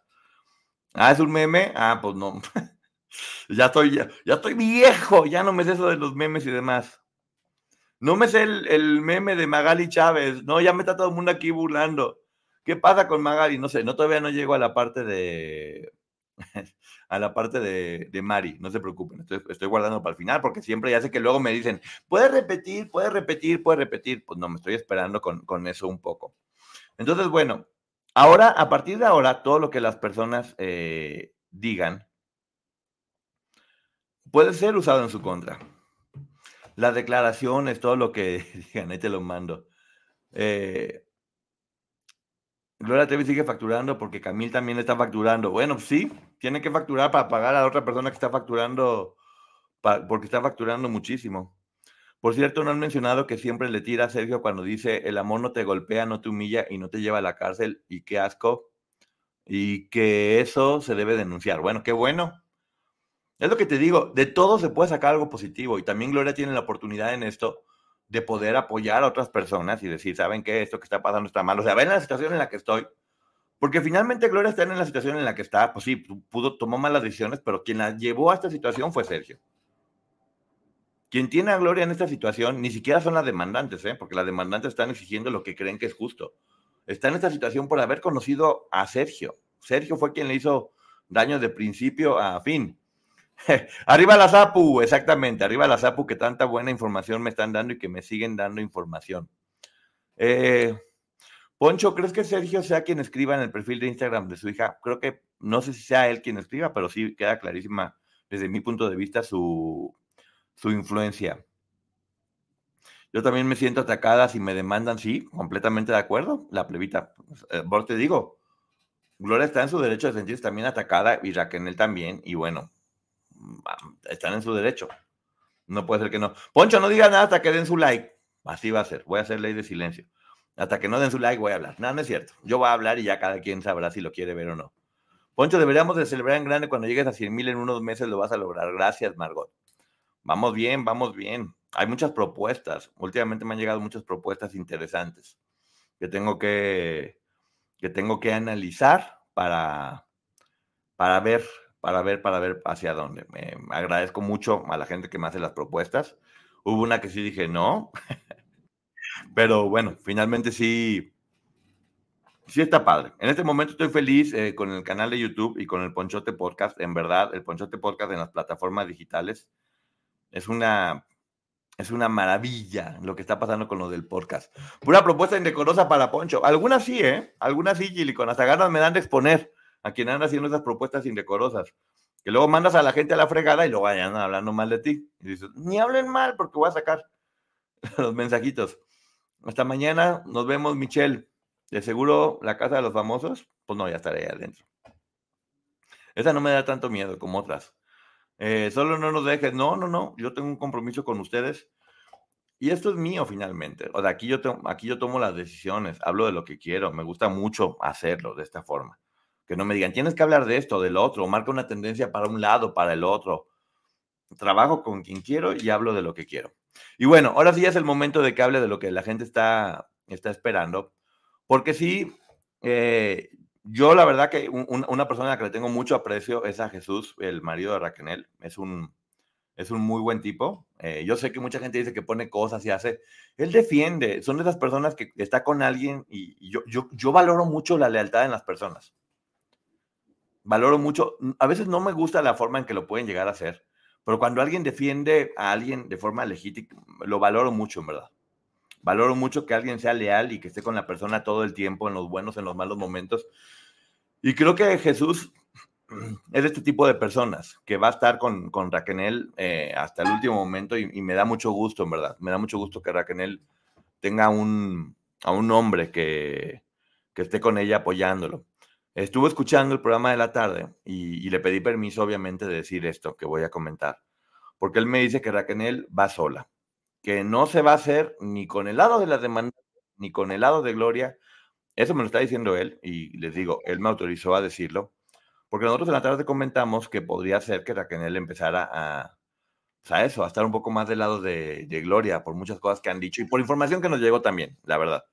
Ah, es un meme. Ah, pues no. ya estoy, ya, estoy viejo, ya no me sé eso de los memes y demás. No me sé el, el, meme de Magali Chávez. No, ya me está todo el mundo aquí burlando. ¿Qué pasa con Magali? No sé, no todavía no llego a la parte de a la parte de, de Mari, no se preocupen, estoy, estoy, guardando para el final porque siempre ya sé que luego me dicen, puedes repetir, puedes repetir, puedes repetir, pues no, me estoy esperando con, con eso un poco. Entonces, bueno, ahora, a partir de ahora, todo lo que las personas eh, digan puede ser usado en su contra. Las declaraciones, todo lo que digan, ahí te lo mando. Eh, Gloria Trevi sigue facturando porque Camil también está facturando. Bueno, sí, tiene que facturar para pagar a otra persona que está facturando, porque está facturando muchísimo. Por cierto, no han mencionado que siempre le tira a Sergio cuando dice, el amor no te golpea, no te humilla y no te lleva a la cárcel, y qué asco, y que eso se debe denunciar. Bueno, qué bueno. Es lo que te digo, de todo se puede sacar algo positivo, y también Gloria tiene la oportunidad en esto de poder apoyar a otras personas y decir, ¿saben qué? Esto que está pasando está mal. O sea, ven la situación en la que estoy. Porque finalmente Gloria está en la situación en la que está, pues sí, pudo, tomó malas decisiones, pero quien la llevó a esta situación fue Sergio. Quien tiene a Gloria en esta situación ni siquiera son las demandantes, ¿eh? porque las demandantes están exigiendo lo que creen que es justo. Está en esta situación por haber conocido a Sergio. Sergio fue quien le hizo daño de principio a fin. arriba la ZAPU, exactamente, arriba la ZAPU, que tanta buena información me están dando y que me siguen dando información. Eh, Poncho, ¿crees que Sergio sea quien escriba en el perfil de Instagram de su hija? Creo que no sé si sea él quien escriba, pero sí queda clarísima desde mi punto de vista su, su influencia. Yo también me siento atacada si me demandan, sí, completamente de acuerdo, la plebita. Eh, vos te digo, Gloria está en su derecho de sentirse también atacada y Raquel también, y bueno, están en su derecho. No puede ser que no. Poncho, no diga nada hasta que den su like. Así va a ser. Voy a hacer ley de silencio. Hasta que no den su like voy a hablar. No, no es cierto. Yo voy a hablar y ya cada quien sabrá si lo quiere ver o no. Poncho, deberíamos de celebrar en grande cuando llegues a 100 mil en unos meses lo vas a lograr. Gracias, Margot. Vamos bien, vamos bien. Hay muchas propuestas. Últimamente me han llegado muchas propuestas interesantes que tengo que, que, tengo que analizar para, para ver para ver, para ver hacia dónde. Me agradezco mucho a la gente que me hace las propuestas. Hubo una que sí dije no, pero bueno, finalmente sí, sí está padre. En este momento estoy feliz eh, con el canal de YouTube y con el Ponchote Podcast. En verdad, el Ponchote Podcast en las plataformas digitales es una, es una maravilla lo que está pasando con lo del podcast. Pura propuesta indecorosa para Poncho. Algunas sí, ¿eh? Algunas sí, Gili, con hasta ganas me dan de exponer a quien anda haciendo esas propuestas indecorosas. Que luego mandas a la gente a la fregada y luego vayan hablando mal de ti. Y dices, ni hablen mal porque voy a sacar los mensajitos. Hasta mañana, nos vemos, Michelle. De seguro la casa de los famosos, pues no, ya estaré ahí adentro. Esa no me da tanto miedo como otras. Eh, solo no nos dejes. No, no, no. Yo tengo un compromiso con ustedes. Y esto es mío finalmente. O sea, aquí yo, aquí yo tomo las decisiones, hablo de lo que quiero. Me gusta mucho hacerlo de esta forma que no me digan, tienes que hablar de esto, del otro, marca una tendencia para un lado, para el otro. Trabajo con quien quiero y hablo de lo que quiero. Y bueno, ahora sí es el momento de que hable de lo que la gente está, está esperando, porque sí, eh, yo la verdad que una persona a la que le tengo mucho aprecio es a Jesús, el marido de Raquel. Es un, es un muy buen tipo. Eh, yo sé que mucha gente dice que pone cosas y hace. Él defiende. Son de esas personas que está con alguien y, yo, yo, yo valoro mucho la lealtad en las personas valoro mucho, a veces no me gusta la forma en que lo pueden llegar a hacer, pero cuando alguien defiende a alguien de forma legítima, lo valoro mucho, en verdad. Valoro mucho que alguien sea leal y que esté con la persona todo el tiempo, en los buenos, en los malos momentos. Y creo que Jesús es este tipo de personas que va a estar con, con Raquel eh, hasta el último momento y, y, me da mucho gusto, en verdad. Me da mucho gusto que Raquel tenga un, a un hombre que, que esté con ella apoyándolo. Estuve escuchando el programa de la tarde y, le pedí permiso, obviamente, de decir esto que voy a comentar, porque él me dice que Raquel va sola, que no se va a hacer ni con el lado de la demanda ni con el lado de Gloria eso me lo está diciendo él y les digo, él me autorizó a decirlo, porque nosotros en la tarde comentamos que podría ser que Raquel empezara a, o eso, a estar un poco más del lado de, de, Gloria por muchas cosas que han dicho y por información que nos llegó también, la verdad.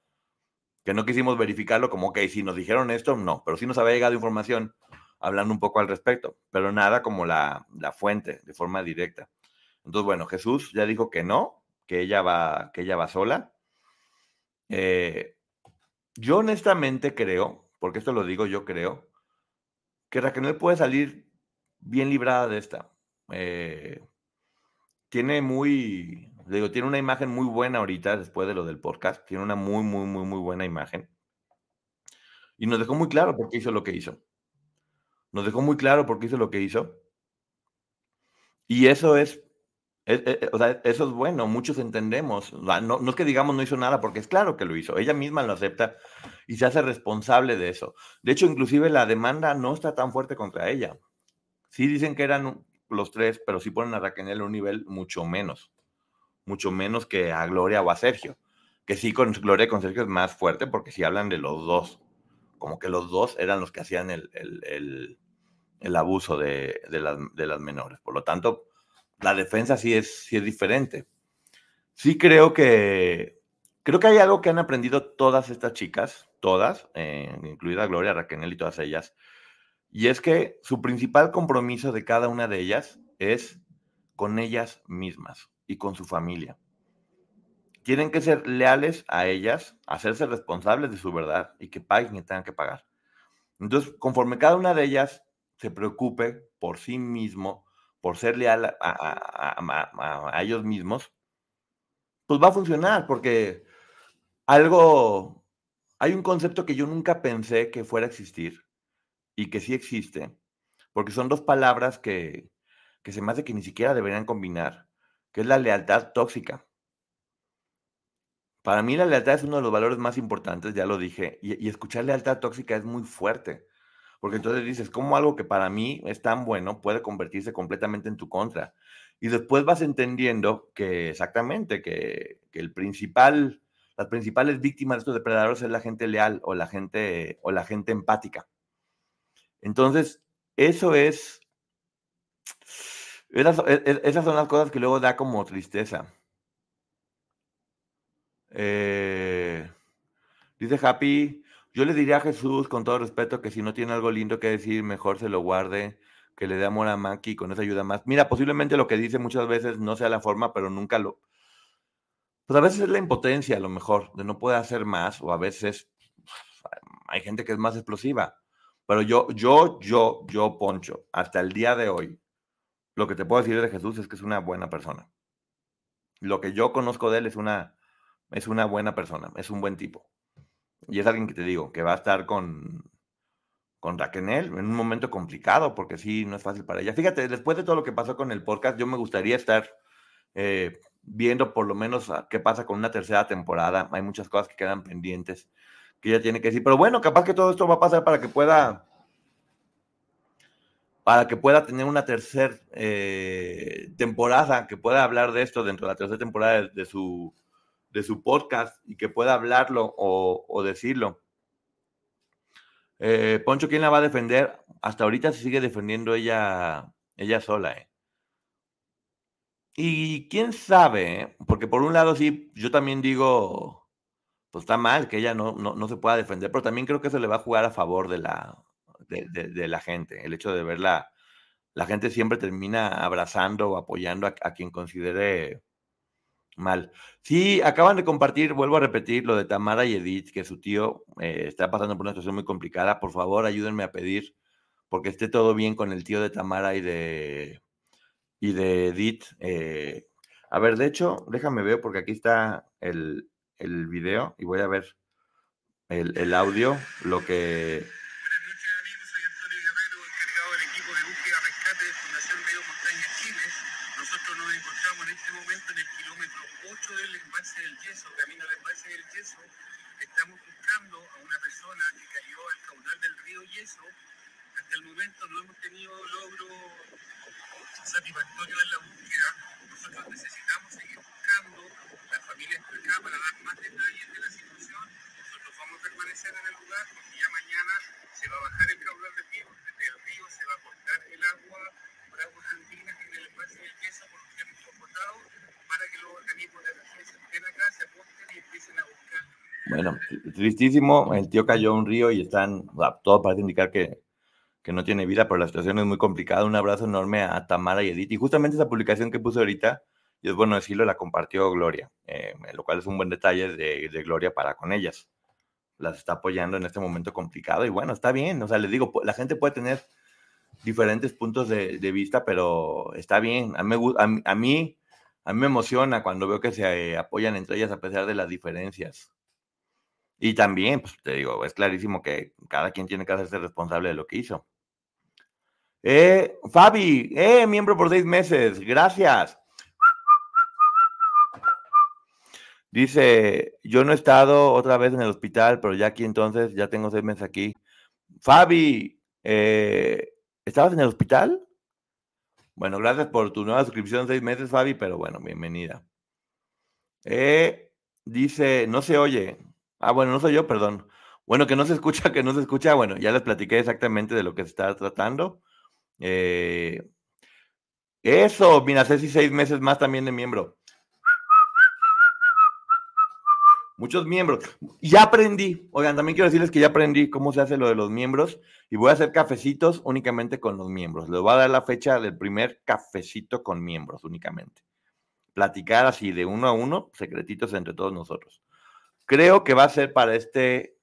Que no quisimos verificarlo como, ok, si nos dijeron esto, no, pero sí nos había llegado información hablando un poco al respecto, pero nada como la, la fuente de forma directa. Entonces, bueno, Jesús ya dijo que no, que ella va, que ella va sola. Eh, yo honestamente creo, porque esto lo digo yo creo, que Raquel puede salir bien librada de esta. Eh, tiene muy, digo, tiene una imagen muy buena ahorita después de lo del podcast. Tiene una muy, muy, muy, muy buena imagen. Y nos dejó muy claro por qué hizo lo que hizo. Nos dejó muy claro por qué hizo lo que hizo. Y eso es, o sea, eso es bueno, muchos entendemos. No, no es que digamos no hizo nada, porque es claro que lo hizo. Ella misma lo acepta y se hace responsable de eso. De hecho, inclusive la demanda no está tan fuerte contra ella. Sí dicen que eran los tres, pero sí ponen a Raquel en un nivel mucho menos, mucho menos que a Gloria o a Sergio. Que sí, con Gloria y con Sergio es más fuerte porque sí hablan de los dos, como que los dos eran los que hacían el, el, el, abuso de, de, las, de, las, menores. Por lo tanto, la defensa sí es, sí es diferente. Sí creo que, creo que hay algo que han aprendido todas estas chicas, todas, eh, incluida Gloria, Raquel y todas ellas, y es que su principal compromiso de cada una de ellas es con ellas mismas y con su familia. Tienen que ser leales a ellas, hacerse responsables de su verdad y que paguen y tengan que pagar. Entonces, conforme cada una de ellas se preocupe por sí mismo, por ser leal a, ellos mismos, pues va a funcionar, porque algo, hay un concepto que yo nunca pensé que fuera a existir, y que sí existe, porque son dos palabras que, que se me hace que ni siquiera deberían combinar, que es la lealtad tóxica. Para mí la lealtad es uno de los valores más importantes, ya lo dije, y, y, escuchar lealtad tóxica es muy fuerte, porque entonces dices, ¿cómo algo que para mí es tan bueno puede convertirse completamente en tu contra? Y después vas entendiendo que exactamente, que, que el principal, las principales víctimas de estos depredadores es la gente leal o la gente, o la gente empática. Entonces, eso es, esas, esas, son las cosas que luego da como tristeza. Eh, dice Happy, yo le diría a Jesús con todo respeto que si no tiene algo lindo que decir, mejor se lo guarde, que le dé amor a Maki con eso ayuda más. Mira, posiblemente lo que dice muchas veces no sea la forma, pero nunca lo... Pues a veces es la impotencia, a lo mejor, de no poder hacer más, o a veces hay gente que es más explosiva. Pero yo, yo, yo, yo, Poncho, hasta el día de hoy, lo que te puedo decir de Jesús es que es una buena persona. Lo que yo conozco de él es una, es una buena persona, es un buen tipo. Y es alguien que te digo, que va a estar con, con Raquel en un momento complicado, porque sí, no es fácil para ella. Fíjate, después de todo lo que pasó con el podcast, yo me gustaría estar eh, viendo por lo menos qué pasa con una tercera temporada. Hay muchas cosas que quedan pendientes que ella tiene que decir. Pero bueno, capaz que todo esto va a pasar para que pueda para que pueda tener una tercera eh, temporada, que pueda hablar de esto dentro de la tercera temporada de, su, de su podcast y que pueda hablarlo o, decirlo. Eh, Poncho, ¿quién la va a defender? Hasta ahorita se sigue defendiendo ella, ella sola. ¿eh? Y quién sabe, porque por un lado sí, yo también digo, pues está mal que ella no, no, se pueda defender, pero también creo que eso le va a jugar a favor de la, de, la gente. El hecho de verla, la gente siempre termina abrazando o apoyando a, quien considere mal. Sí, acaban de compartir, vuelvo a repetir, lo de Tamara y Edith, que su tío eh, está pasando por una situación muy complicada. Por favor, ayúdenme a pedir, porque esté todo bien con el tío de Tamara y de, y de Edith. Eh, a ver, de hecho, déjame ver, porque aquí está el, el video y voy a ver el, el audio, lo que... Buenas noches amigos, soy Antonio Guerrero, encargado del equipo de búsqueda rescate de Fundación Medio Montaña Chile. Nosotros nos encontramos en este momento en el kilómetro 8 del embalse del Yeso, camino al embalse del Yeso. Estamos buscando a una persona que cayó al caudal del río Yeso. Hasta el momento no hemos tenido logro satisfactorio en la búsqueda. Nosotros necesitamos seguir buscando familia está acá para dar más detalles de la situación. Nosotros vamos a permanecer en el empiecen a buscar. Bueno, el tío cayó a un río y están, todo parece indicar que, que no tiene vida, pero la situación es muy complicada. Un abrazo enorme a Tamara y Edith. Y justamente esa publicación que puse ahorita, y es bueno decirlo, la compartió Gloria, eh, lo cual es un buen detalle de, de, Gloria para con ellas. Las está apoyando en este momento complicado y bueno, está bien. O sea, les digo, la gente puede tener diferentes puntos de, de vista, pero está bien. A mí, a, mí, a mí me emociona cuando veo que se apoyan entre ellas a pesar de las diferencias. Y también, pues te digo, es clarísimo que cada quien tiene que hacerse responsable de lo que hizo. Eh, Fabi, eh, miembro por seis meses, gracias. Dice, yo no he estado otra vez en el hospital, pero ya aquí entonces, ya tengo seis meses aquí. Fabi, eh, ¿estabas en el hospital? Bueno, gracias por tu nueva suscripción, seis meses, Fabi, pero bueno, bienvenida. Eh, dice, no se oye. Ah, bueno, no soy yo, perdón. Bueno, que no se escucha, que no se escucha. Bueno, ya les platiqué exactamente de lo que se está tratando. Eh, eso, mira, Ceci, seis meses más también de miembro. Muchos miembros. Ya aprendí. Oigan, también quiero decirles que ya aprendí cómo se hace lo de los miembros y voy a hacer cafecitos únicamente con los miembros. Les voy a dar la fecha del primer cafecito con miembros únicamente. Platicar así de uno a uno, secretitos entre todos nosotros. Creo que va a ser para este,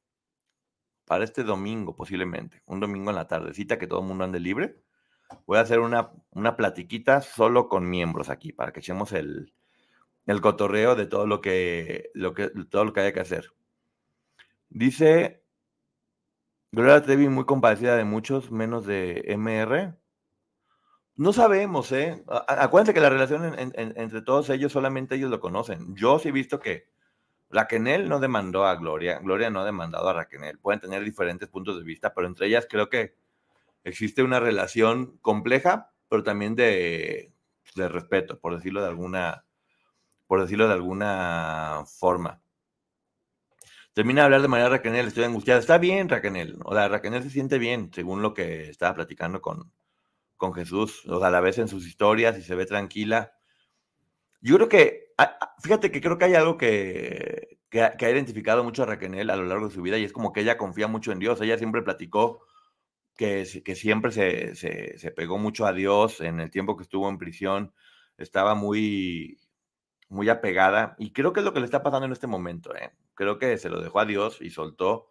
para este domingo, posiblemente. Un domingo en la tardecita que todo el mundo ande libre. Voy a hacer una, una platiquita solo con miembros aquí, para que echemos el, el cotorreo de todo lo que, lo que, todo lo que haya que hacer. Dice Gloria Trevi muy compadecida de muchos, menos de MR. No sabemos, ¿eh? Acuérdense que la relación entre todos ellos, solamente ellos lo conocen. Yo sí he visto que Raquel no demandó a Gloria, Gloria no ha demandado a Raquel. Pueden tener diferentes puntos de vista, pero entre ellas creo que existe una relación compleja, pero también de, de respeto, por decirlo de alguna, por decirlo de alguna forma. Termina de hablar de María Raquel, estoy angustiada. Está bien, Raquel. O sea, Raquel se siente bien, según lo que estaba platicando con, con Jesús. O sea, la vez en sus historias y se ve tranquila. Yo creo que, fíjate que creo que hay algo que, que, ha identificado mucho a Raquel a lo largo de su vida y es como que ella confía mucho en Dios. Ella siempre platicó que, que siempre se, se, se, pegó mucho a Dios en el tiempo que estuvo en prisión. Estaba muy, muy apegada y creo que es lo que le está pasando en este momento. ¿eh? Creo que se lo dejó a Dios y soltó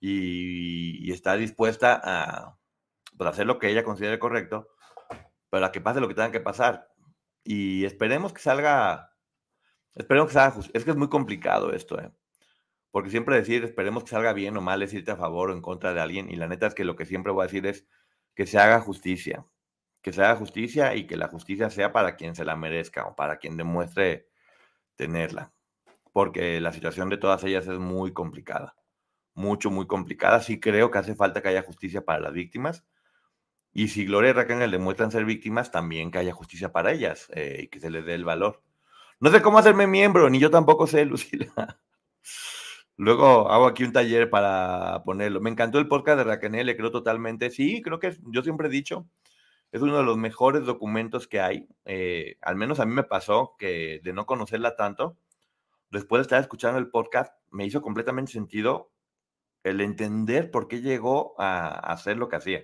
y, y está dispuesta a pues, hacer lo que ella considere correcto, pero a que pase lo que tenga que pasar y esperemos que salga, esperemos que salga, es que es muy complicado esto, ¿eh? porque siempre decir esperemos que salga bien o mal es irte a favor o en contra de alguien, y la neta es que lo que siempre voy a decir es que se haga justicia, que se haga justicia y que la justicia sea para quien se la merezca o para quien demuestre tenerla, porque la situación de todas ellas es muy complicada, mucho, muy complicada. Sí creo que hace falta que haya justicia para las víctimas, y si Gloria y Raquel demuestran ser víctimas, también que haya justicia para ellas eh, y que se les dé el valor. No sé cómo hacerme miembro, ni yo tampoco sé, Lucila. Luego hago aquí un taller para ponerlo. Me encantó el podcast de Raquel, le creo totalmente. Sí, creo que yo siempre he dicho, es uno de los mejores documentos que hay. Eh, al menos a mí me pasó que de no conocerla tanto, después de estar escuchando el podcast, me hizo completamente sentido el entender por qué llegó a hacer lo que hacía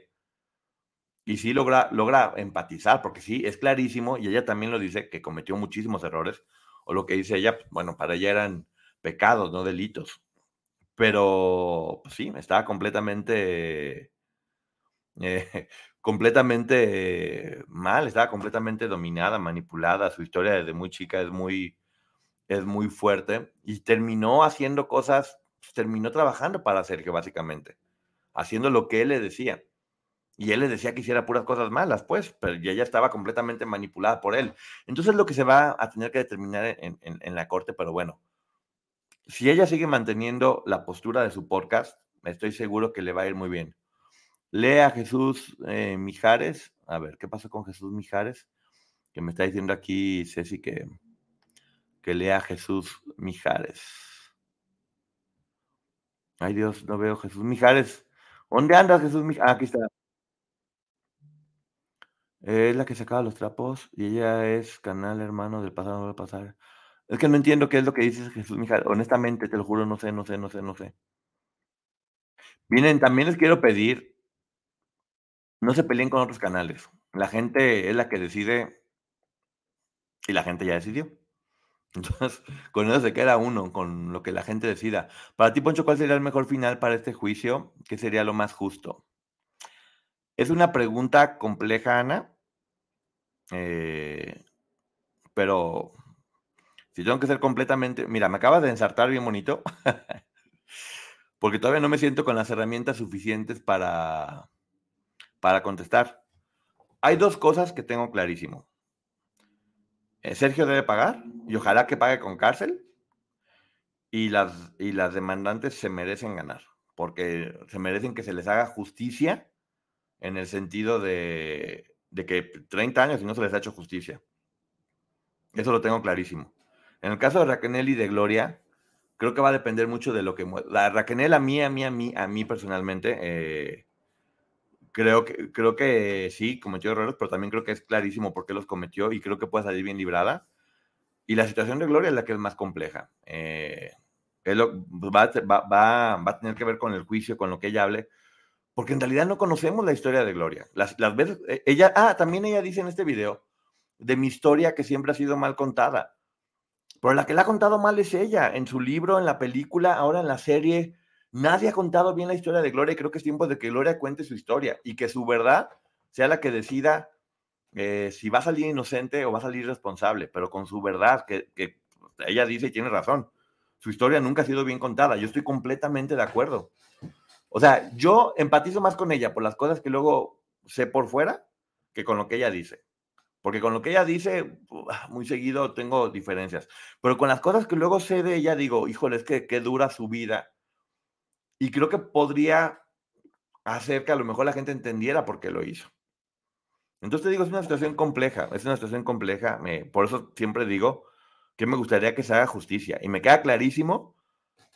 y sí logra, logra empatizar, porque sí, es clarísimo, y ella también lo dice, que cometió muchísimos errores, o lo que dice ella, pues, bueno, para ella eran pecados, no delitos. Pero pues, sí, estaba completamente, eh, completamente mal, estaba completamente dominada, manipulada. Su historia desde muy chica es muy, es muy fuerte y terminó haciendo cosas, terminó trabajando para Sergio, básicamente, haciendo lo que él le decía. Y él le decía que hiciera puras cosas malas, pues, pero ella estaba completamente manipulada por él. Entonces lo que se va a tener que determinar en, la corte, pero bueno, si ella sigue manteniendo la postura de su podcast, estoy seguro que le va a ir muy bien. Lea Jesús eh, Mijares. A ver, ¿qué pasó con Jesús Mijares? Que me está diciendo aquí Ceci que, que lea Jesús Mijares. Ay Dios, no veo Jesús Mijares. ¿Dónde andas, Jesús Mijares? Ah, aquí está. Es la que sacaba los trapos y ella es canal hermano del pasado, no a pasar. Es que no entiendo qué es lo que dices, Jesús, mija. Honestamente, te lo juro, no sé, no sé, no sé, no sé. Miren, también les quiero pedir, no se peleen con otros canales. La gente es la que decide y la gente ya decidió. Entonces, con eso se queda uno, con lo que la gente decida. Para ti, Poncho, ¿cuál sería el mejor final para este juicio? ¿Qué sería lo más justo? Es una pregunta compleja, Ana. Eh, pero si tengo que ser completamente. Mira, me acabas de ensartar bien bonito. porque todavía no me siento con las herramientas suficientes para, para contestar. Hay dos cosas que tengo clarísimo. Eh, Sergio debe pagar y ojalá que pague con cárcel. Y las, y las demandantes se merecen ganar, porque se merecen que se les haga justicia en el sentido de, de que 30 años y no se les ha hecho justicia. Eso lo tengo clarísimo. En el caso de Raquel y de Gloria, creo que va a depender mucho de lo que... La Raquel a mí, a mí, a mí, a mí personalmente, eh, creo, que, creo que sí, cometió errores, pero también creo que es clarísimo por qué los cometió y creo que puede salir bien librada. Y la situación de Gloria es la que es más compleja. Eh, va, va, va, a tener que ver con el juicio, con lo que ella hable, porque en realidad no conocemos la historia de Gloria. Las, las veces, eh, ella, ah, también ella dice en este video de mi historia que siempre ha sido mal contada. Pero la que la ha contado mal es ella, en su libro, en la película, ahora en la serie. Nadie ha contado bien la historia de Gloria y creo que es tiempo de que Gloria cuente su historia y que su verdad sea la que decida eh, si va a salir inocente o va a salir responsable, pero con su verdad, que, que ella dice y tiene razón. Su historia nunca ha sido bien contada. Yo estoy completamente de acuerdo. O sea, yo empatizo más con ella por las cosas que luego sé por fuera que con lo que ella dice. Porque con lo que ella dice, muy seguido tengo diferencias. Pero con las cosas que luego sé de ella, digo, híjole, es que qué dura su vida. Y creo que podría hacer que a lo mejor la gente entendiera por qué lo hizo. Entonces te digo, es una situación compleja, es una situación compleja. por eso siempre digo que me gustaría que se haga justicia. Y me queda clarísimo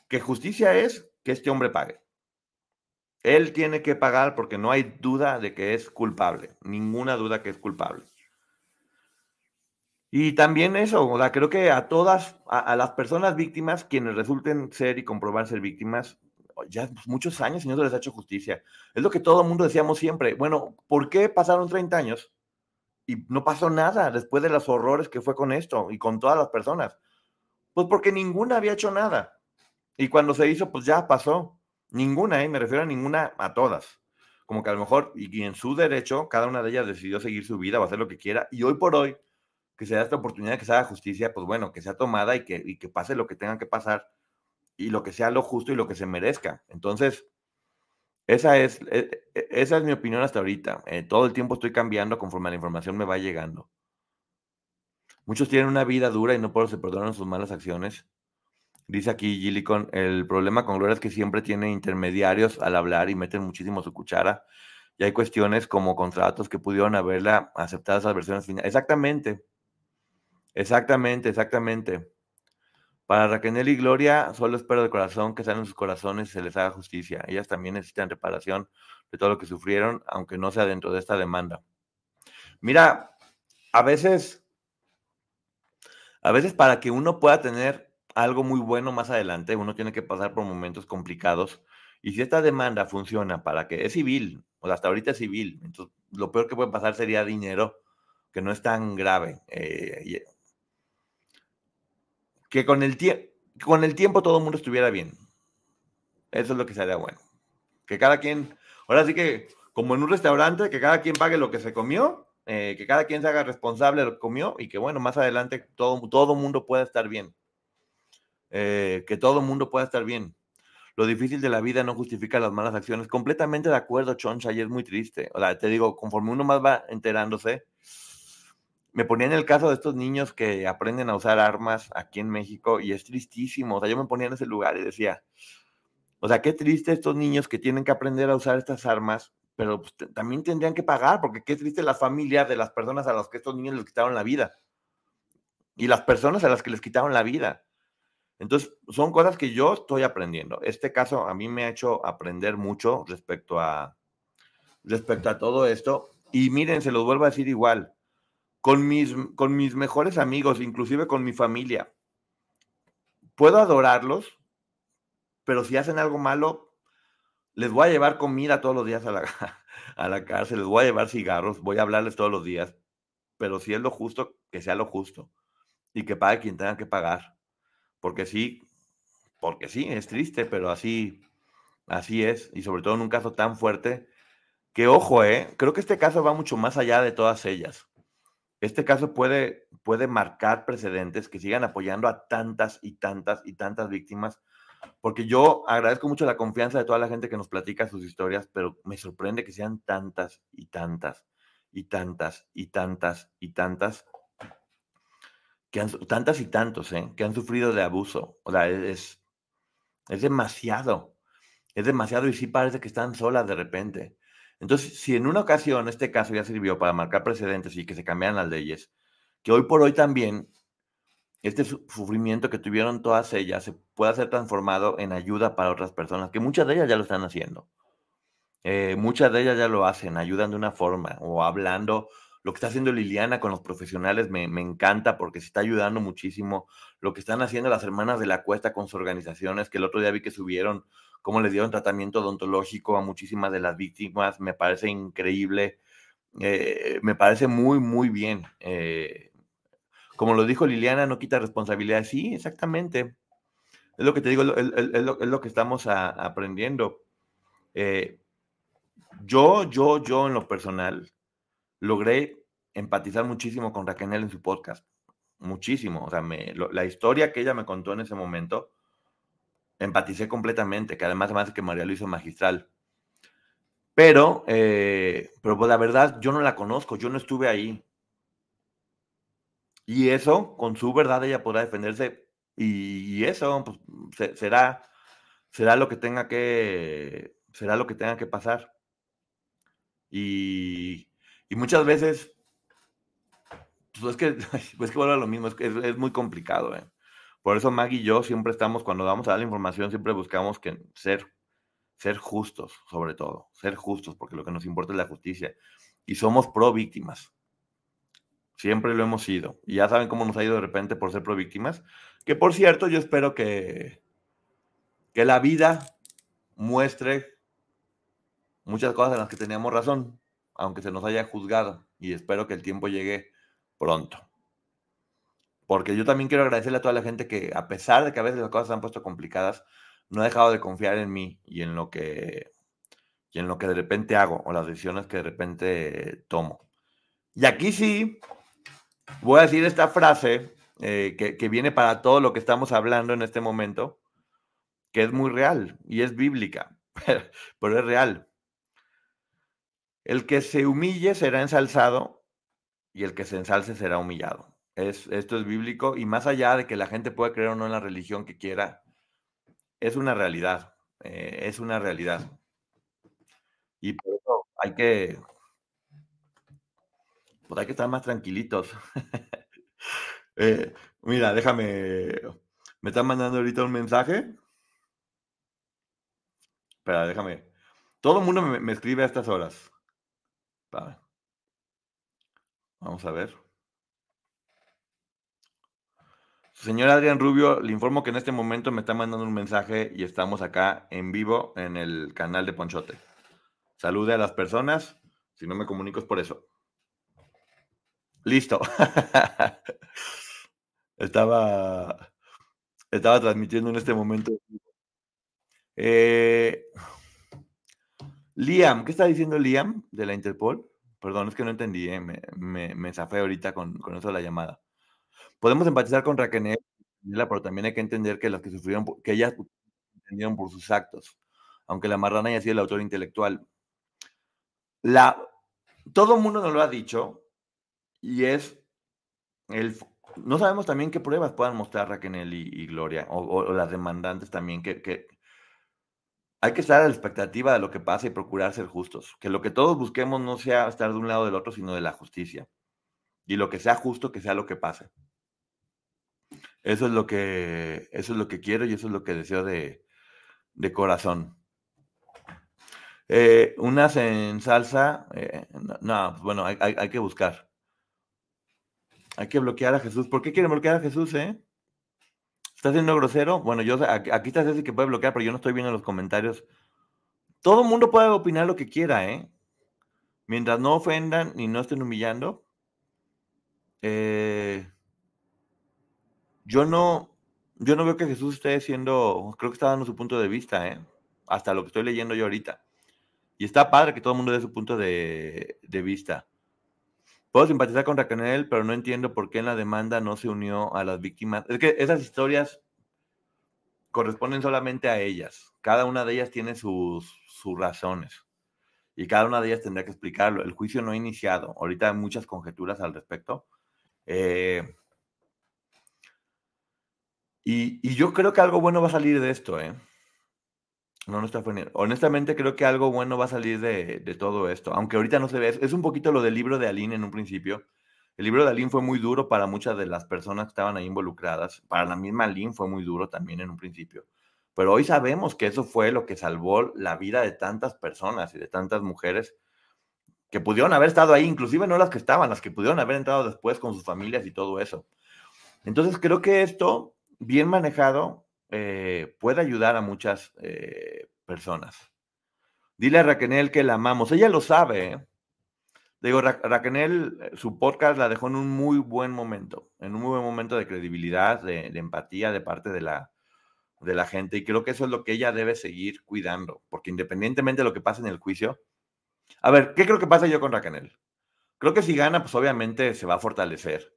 que justicia es que este hombre pague. Él tiene que pagar porque no hay duda de que es culpable, ninguna duda que es culpable. Y también eso, o sea, creo que a todas, a, las personas víctimas, quienes resulten ser y comprobar ser víctimas, ya muchos años y no se les ha hecho justicia. Es lo que todo el mundo decíamos siempre. Bueno, ¿por qué pasaron 30 años y no pasó nada después de los horrores que fue con esto y con todas las personas? Pues porque ninguna había hecho nada. Y cuando se hizo, pues ya pasó. Ninguna, ¿eh? me refiero a ninguna, a todas. Como que a lo mejor, y en su derecho, cada una de ellas decidió seguir su vida o hacer lo que quiera. Y hoy por hoy, que se da esta oportunidad que se haga justicia, pues bueno, que sea tomada y que, y que pase lo que tenga que pasar y lo que sea lo justo y lo que se merezca. Entonces, esa es, e, e, esa es mi opinión hasta ahorita. Eh, todo el tiempo estoy cambiando conforme la información me va llegando. Muchos tienen una vida dura y no por se perdonan sus malas acciones. Dice aquí Gillicon, el problema con Gloria es que siempre tiene intermediarios al hablar y meten muchísimo su cuchara. Y hay cuestiones como contratos que pudieron haberla aceptado esas versiones finales. Exactamente. Exactamente, exactamente. Para Raquel y Gloria, solo espero de corazón que sean en sus corazones y se les haga justicia. Ellas también necesitan reparación de todo lo que sufrieron, aunque no sea dentro de esta demanda. Mira, a veces, a veces para que uno pueda tener algo muy bueno más adelante, uno tiene que pasar por momentos complicados. Y si esta demanda funciona para que es civil, o hasta ahorita es civil, entonces lo peor que puede pasar sería dinero, que no es tan grave. Eh, que con el, con el tiempo todo el mundo estuviera bien. Eso es lo que sería bueno. Que cada quien, ahora sí que, como en un restaurante, que cada quien pague lo que se comió, eh, que cada quien se haga responsable de lo que comió y que, bueno, más adelante todo, todo mundo pueda estar bien. Eh, que todo el mundo pueda estar bien. Lo difícil de la vida no justifica las malas acciones. Completamente de acuerdo, Choncha, y es muy triste. O sea, te digo, conforme uno más va enterándose, me ponía en el caso de estos niños que aprenden a usar armas aquí en México y es tristísimo. O sea, yo me ponía en ese lugar y decía, o sea, qué triste estos niños que tienen que aprender a usar estas armas, pero pues, también tendrían que pagar, porque qué triste las familias de las personas a las que estos niños les quitaron la vida y las personas a las que les quitaron la vida. Entonces, son cosas que yo estoy aprendiendo. Este caso a mí me ha hecho aprender mucho respecto a, respecto a todo esto. Y miren, se los vuelvo a decir igual con mis, con mis mejores amigos, inclusive con mi familia. puedo adorarlos, pero si hacen algo malo, les voy a llevar comida todos los días a la, a la cárcel, les voy a llevar cigarros, voy a hablarles todos los días, pero si es lo justo, que sea lo justo y que pague quien tenga que pagar. Porque sí, porque sí, es triste, pero así, así es. Y sobre todo en un caso tan fuerte, que ojo, eh, creo que este caso va mucho más allá de todas ellas. Este caso puede, puede marcar precedentes que sigan apoyando a tantas y tantas y tantas víctimas, porque yo agradezco mucho la confianza de toda la gente que nos platica sus historias, pero me sorprende que sean tantas y tantas y tantas y tantas y tantas que han, tantas y tantos, ¿eh? que han sufrido de abuso. O sea, es, es demasiado. Es demasiado y sí parece que están solas de repente. Entonces, si en una ocasión este caso ya sirvió para marcar precedentes y que se cambiaran las leyes, que hoy por hoy también este sufrimiento que tuvieron todas ellas se pueda ser transformado en ayuda para otras personas, que muchas de ellas ya lo están haciendo. Eh, muchas de ellas ya lo hacen, ayudan de una forma o hablando lo que está haciendo Liliana con los profesionales me, encanta porque se está ayudando muchísimo. Lo que están haciendo las hermanas de la cuesta con sus organizaciones, que el otro día vi que subieron cómo les dieron tratamiento odontológico a muchísimas de las víctimas, me parece increíble. Eh, me parece muy, muy bien. Eh, como lo dijo Liliana, no quita responsabilidad. Sí, exactamente. Es lo que te digo, es, lo, que estamos aprendiendo. Eh, yo, yo, yo en lo personal, logré empatizar muchísimo con Raquel en su podcast. Muchísimo. O sea, la historia que ella me contó en ese momento, empaticé completamente, que además, además de que María lo hizo magistral. Pero, eh, pero pues la verdad, yo no la conozco, yo no estuve ahí. Y eso, con su verdad, ella podrá defenderse. Y, eso, pues, será, será lo que tenga que, será lo que tenga que pasar. Y, y muchas veces, pues es que, pues que vuelve a lo mismo, es, es, muy complicado. ¿eh? Por eso Maggie y yo siempre estamos, cuando vamos a dar la información, siempre buscamos que ser, ser justos, sobre todo, ser justos, porque lo que nos importa es la justicia. Y somos pro víctimas. Siempre lo hemos sido. Y ya saben cómo nos ha ido de repente por ser pro víctimas. Que por cierto, yo espero que, que la vida muestre muchas cosas en las que teníamos razón aunque se nos haya juzgado, y espero que el tiempo llegue pronto. Porque yo también quiero agradecerle a toda la gente que, a pesar de que a veces las cosas se han puesto complicadas, no ha dejado de confiar en mí y en lo que, y en lo que de repente hago o las decisiones que de repente tomo. Y aquí sí, voy a decir esta frase eh, que, que viene para todo lo que estamos hablando en este momento, que es muy real y es bíblica, pero es real. El que se humille será ensalzado y el que se ensalce será humillado. Es, esto es bíblico y más allá de que la gente pueda creer o no en la religión que quiera, es una realidad, eh, es una realidad. Y por eso hay que, pues hay que estar más tranquilitos. Eh, mira, déjame, me están mandando ahorita un mensaje. Espera, déjame. Todo el mundo me, me escribe a estas horas. Vamos a ver. Señor Adrián Rubio, le informo que en este momento me está mandando un mensaje y estamos acá en vivo en el canal de Ponchote. Salude a las personas. Si no me comunico es por eso. Listo. estaba, estaba transmitiendo en este momento. Eh, Liam, ¿qué está diciendo Liam de la Interpol? Perdón, es que no entendí, eh, me, me, zafé ahorita con, eso de la llamada. Podemos empatizar con Raquel, pero también hay que entender que las que sufrieron, que ellas entendieron por sus actos, aunque la marrana haya sido el autor intelectual. La, todo el mundo nos lo ha dicho y es el, no sabemos también qué pruebas puedan mostrar Raquel y, Gloria, o, las demandantes también, que, que, hay que estar a la expectativa de lo que pasa y procurar ser justos. Que lo que todos busquemos no sea estar de un lado del otro, sino de la justicia. Y lo que sea justo, que sea lo que pase. Eso es lo que, eso es lo que quiero y eso es lo que deseo de, corazón. Eh, unas en salsa, eh, no, pues bueno, hay, que buscar. Hay que bloquear a Jesús. ¿Por qué quieren bloquear a Jesús, eh? ¿Estás siendo grosero? Bueno, yo aquí, está Ceci que puede bloquear, pero yo no estoy viendo los comentarios. Todo el mundo puede opinar lo que quiera, ¿eh? Mientras no ofendan ni no estén humillando. Eh, yo no, yo no veo que Jesús esté siendo, creo que está dando su punto de vista, ¿eh? Hasta lo que estoy leyendo yo ahorita. Y está padre que todo el mundo dé su punto de vista. Puedo simpatizar con Raquel, pero no entiendo por qué en la demanda no se unió a las víctimas. Es que esas historias corresponden solamente a ellas. Cada una de ellas tiene sus, razones. Y cada una de ellas tendrá que explicarlo. El juicio no ha iniciado. Ahorita hay muchas conjeturas al respecto. Eh, y, yo creo que algo bueno va a salir de esto, ¿eh? No, no está funny. Honestamente, creo que algo bueno va a salir de, de, todo esto. Aunque ahorita no se ve. Es un poquito lo del libro de Aline en un principio. El libro de Aline fue muy duro para muchas de las personas que estaban ahí involucradas. Para la misma Aline fue muy duro también en un principio. Pero hoy sabemos que eso fue lo que salvó la vida de tantas personas y de tantas mujeres que pudieron haber estado ahí, inclusive no las que estaban, las que pudieron haber entrado después con sus familias y todo eso. Entonces creo que esto, bien manejado, eh, puede ayudar a muchas eh, personas. Dile a Raquel que la amamos. Ella lo sabe. ¿eh? Digo, Ra Raquel, eh, su podcast la dejó en un muy buen momento, en un muy buen momento de credibilidad, de, de, empatía de parte de la, de la gente. Y creo que eso es lo que ella debe seguir cuidando, porque independientemente de lo que pase en el juicio. A ver, ¿qué creo que pasa yo con Raquel? Creo que si gana, pues obviamente se va a fortalecer.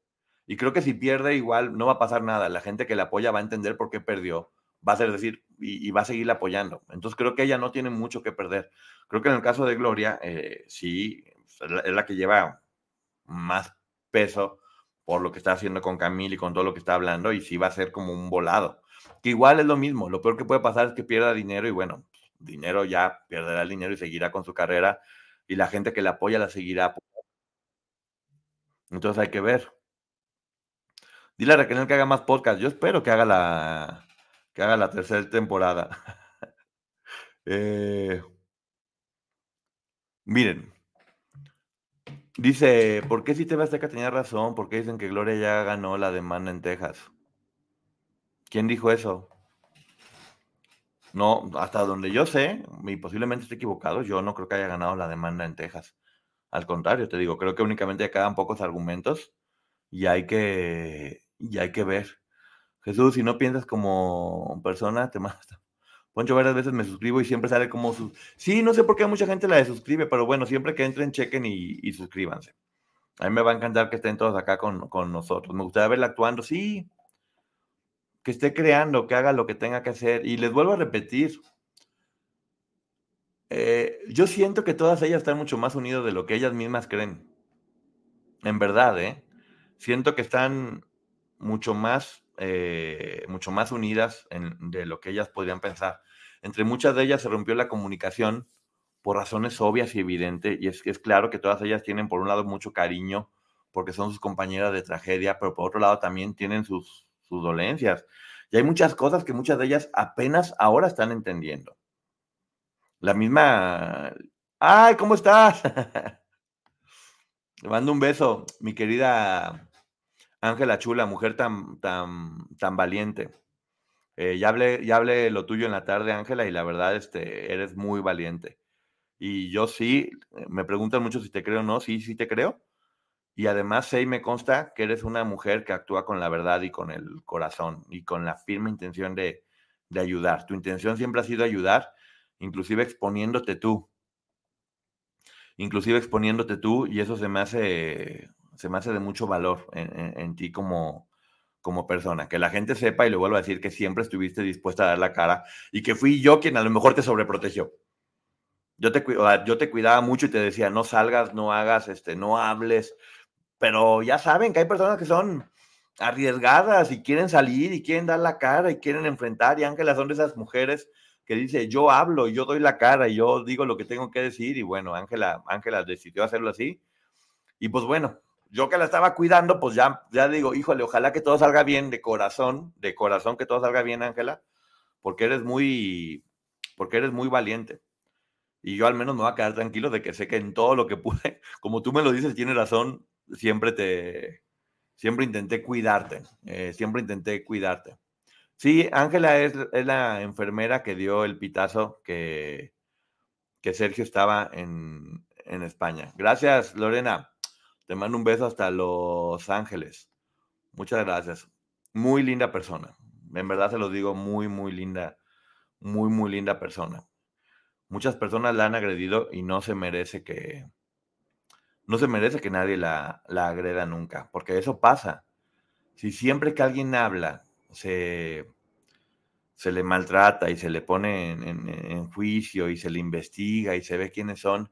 Y creo que si pierde, igual no va a pasar nada. La gente que le apoya va a entender por qué perdió. Va a ser decir, y, y va a seguir apoyando. Entonces creo que ella no tiene mucho que perder. Creo que en el caso de Gloria, eh, sí, es la, es la, que lleva más peso por lo que está haciendo con Camille y con todo lo que está hablando. Y sí va a ser como un volado. Que igual es lo mismo. Lo peor que puede pasar es que pierda dinero y bueno, dinero ya perderá el dinero y seguirá con su carrera. Y la gente que le apoya la seguirá. Entonces hay que ver. Dile a Raquel que haga más podcast. Yo espero que haga la, que haga la tercera temporada. eh, miren. Dice, ¿por qué si TV Azteca tenía razón? ¿Por qué dicen que Gloria ya ganó la demanda en Texas? ¿Quién dijo eso? No, hasta donde yo sé, y posiblemente esté equivocado, yo no creo que haya ganado la demanda en Texas. Al contrario, te digo, creo que únicamente quedan pocos argumentos y hay que y hay que ver. Jesús, si no piensas como persona, te mata. Poncho, varias veces me suscribo y siempre sale como su... Sí, no sé por qué mucha gente la suscribe, pero bueno, siempre que entren, chequen y, y suscríbanse. A mí me va a encantar que estén todos acá con, con, nosotros. Me gustaría verla actuando, sí. Que esté creando, que haga lo que tenga que hacer. Y les vuelvo a repetir. Eh, yo siento que todas ellas están mucho más unidas de lo que ellas mismas creen. En verdad, ¿eh? Siento que están mucho más, eh, mucho más unidas de lo que ellas podrían pensar. Entre muchas de ellas se rompió la comunicación por razones obvias y evidentes, y es es claro que todas ellas tienen por un lado mucho cariño porque son sus compañeras de tragedia, pero por otro lado también tienen sus, sus dolencias. Y hay muchas cosas que muchas de ellas apenas ahora están entendiendo. La misma... ¡Ay, ¿cómo estás? Le mando un beso, mi querida Ángela Chula, mujer tan, tan, tan valiente. Eh, ya, hablé, ya hablé lo tuyo en la tarde, Ángela, y la verdad, este, eres muy valiente. Y yo sí, eh, me preguntan mucho si te creo o no, sí, sí te creo. Y además y me consta que eres una mujer que actúa con la verdad y con el corazón y con la firme intención de, de ayudar. Tu intención siempre ha sido ayudar, inclusive exponiéndote tú. Inclusive exponiéndote tú, y eso se me hace se me hace de mucho valor en, ti como, como persona. Que la gente sepa, y le vuelvo a decir, que siempre estuviste dispuesta a dar la cara y que fui yo quien a lo mejor te sobreprotegió. Yo te, yo te cuidaba mucho y te decía, no salgas, no hagas, este, no hables. Pero ya saben que hay personas que son arriesgadas y quieren salir y quieren dar la cara y quieren enfrentar. Y Ángela son de esas mujeres que dice, yo hablo, yo doy la cara, y yo digo lo que tengo que decir. Y bueno, Ángela, Ángela decidió hacerlo así. Y pues bueno, yo que la estaba cuidando, pues ya, ya digo, híjole, ojalá que todo salga bien de corazón, de corazón que todo salga bien, Ángela, porque eres muy, porque eres muy valiente. Y yo al menos me voy a quedar tranquilo de que sé que en todo lo que pude, como tú me lo dices, tienes razón, siempre te, siempre intenté cuidarte, eh, siempre intenté cuidarte. Sí, Ángela es, es la enfermera que dio el pitazo que, que Sergio estaba en, en España. Gracias, Lorena. Te mando un beso hasta Los Ángeles. Muchas gracias. Muy linda persona. En verdad se lo digo, muy, muy linda, muy, muy linda persona. Muchas personas la han agredido y no se merece que, no se merece que nadie la, la agreda nunca, porque eso pasa. Si siempre que alguien habla se, se le maltrata y se le pone en juicio y se le investiga y se ve quiénes son,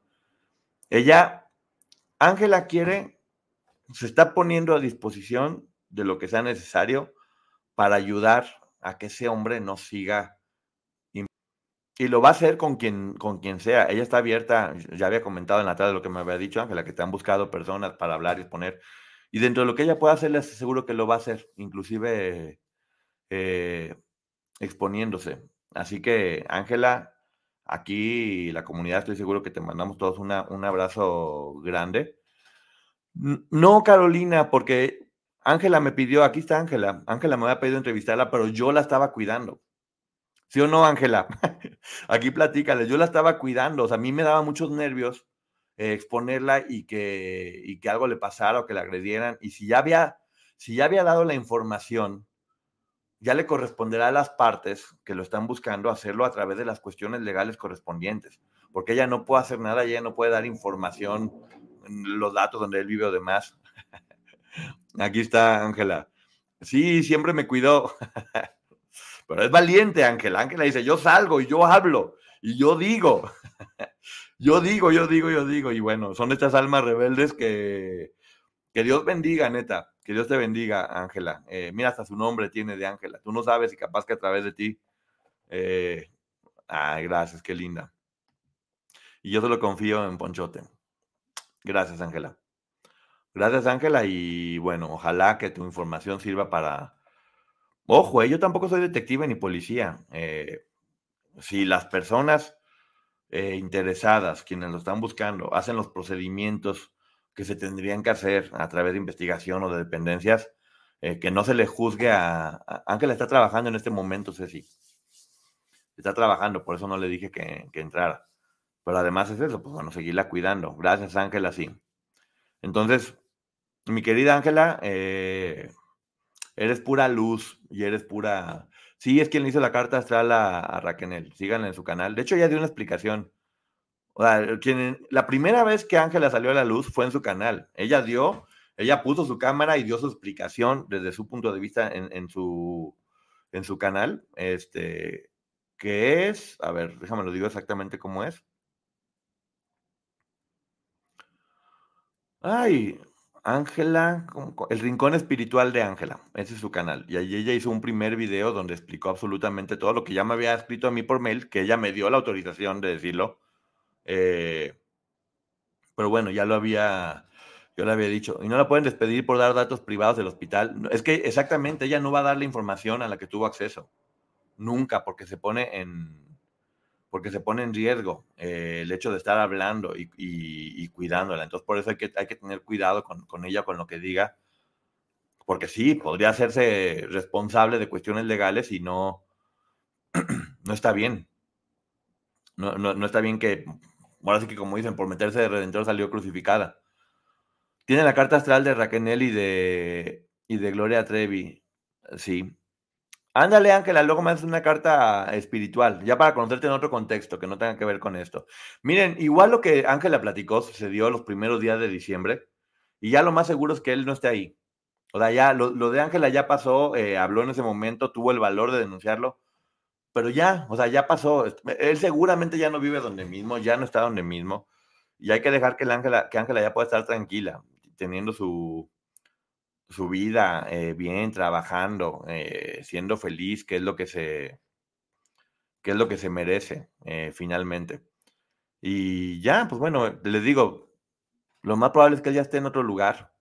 ella, Ángela quiere, se está poniendo a disposición de lo que sea necesario para ayudar a que ese hombre no siga. Y lo va a hacer con quien, con quien sea. Ella está abierta, ya había comentado en la tarde lo que me había dicho Ángela, que te han buscado personas para hablar y exponer. Y dentro de lo que ella pueda hacer, les aseguro que lo va a hacer, inclusive eh, exponiéndose. Así que, Ángela, aquí la comunidad, estoy seguro que te mandamos todos una, un abrazo grande. No, Carolina, porque Ángela me pidió, aquí está Ángela, Ángela me había pedido entrevistarla, pero yo la estaba cuidando. ¿Sí o no, Ángela? Aquí platícale, yo la estaba cuidando, o sea, a mí me daba muchos nervios eh, exponerla y que, y que algo le pasara o que la agredieran. Y si ya había, si ya había dado la información, ya le corresponderá a las partes que lo están buscando hacerlo a través de las cuestiones legales correspondientes, porque ella no puede hacer nada, ella no puede dar información, mm, los datos donde él vive o demás. Aquí está Ángela. Sí, siempre me cuidó. Pero es valiente, Ángela. Ángela dice, yo salgo y yo hablo y yo digo. Yo digo, yo digo, yo digo. Y bueno, son estas almas rebeldes que, que Dios bendiga, neta. Que Dios te bendiga, Ángela. Eh, mira, hasta su nombre tiene de Ángela. Tú no sabes y capaz que a través de ti. eh, ay, gracias, qué linda. Y yo solo confío en Ponchote. Gracias, Ángela. Gracias, Ángela. Y bueno, ojalá que tu información sirva para. Ojo, eh, yo tampoco soy detective ni policía. Eh, si las personas interesadas, quienes lo están buscando, hacen los procedimientos que se tendrían que hacer a través de investigación o de dependencias, eh, que no se le juzgue a, Ángela está trabajando en este momento, Ceci. Está trabajando, por eso no le dije que, que entrara. Pero además es eso, pues bueno, seguirla cuidando. Gracias, Ángela, sí. Entonces, mi querida Ángela, eh, eres pura luz y eres pura... Sí, es quien le hizo la carta astral a, a Raquel. Síganla en su canal. De hecho, ya dio una explicación. O sea, quien- la primera vez que Ángela salió a la luz fue en su canal. Ella dio, ella puso su cámara y dio su explicación desde su punto de vista en, su, en su canal. Este, que es, a ver, déjame lo digo exactamente cómo es. Ay, Ángela, ¿cómo co- el rincón espiritual de Ángela, ese es su canal. Y allí ella hizo un primer video donde explicó absolutamente todo lo que ya me había escrito a mí por mail, que ella me dio la autorización de decirlo. Eh, pero bueno, ya lo había, yo le había dicho. Y no la pueden despedir por dar datos privados del hospital. Es que exactamente, ella no va a dar la información a la que tuvo acceso. Nunca, porque se pone en, porque se pone en riesgo eh, el hecho de estar hablando y, y- y cuidándola. Entonces, por eso hay que, hay que tener cuidado con, con ella, con lo que diga, porque sí, podría hacerse responsable de cuestiones legales y no, no está bien. No, no, no está bien que, ahora sí que como dicen, por meterse de redentor salió crucificada. Tiene la carta astral de Raquel y de, y de Gloria Trevi. Sí. Ándale, Ángela, luego me haces una carta espiritual, ya para conocerte en otro contexto que no tenga que ver con esto. Miren, igual lo que Ángela platicó sucedió los primeros días de diciembre y ya lo más seguro es que él no esté ahí. O sea, ya lo, de Ángela ya pasó, eh, habló en ese momento, tuvo el valor de denunciarlo, pero ya, o sea, ya pasó. Él seguramente ya no vive donde mismo, ya no está donde mismo y hay que dejar que el Ángela, que Ángela ya pueda estar tranquila, teniendo su, su vida eh, bien, trabajando, eh, siendo feliz, que es lo que se, que es lo que se merece eh, finalmente. Y ya, pues bueno, les digo, lo más probable es que él ya esté en otro lugar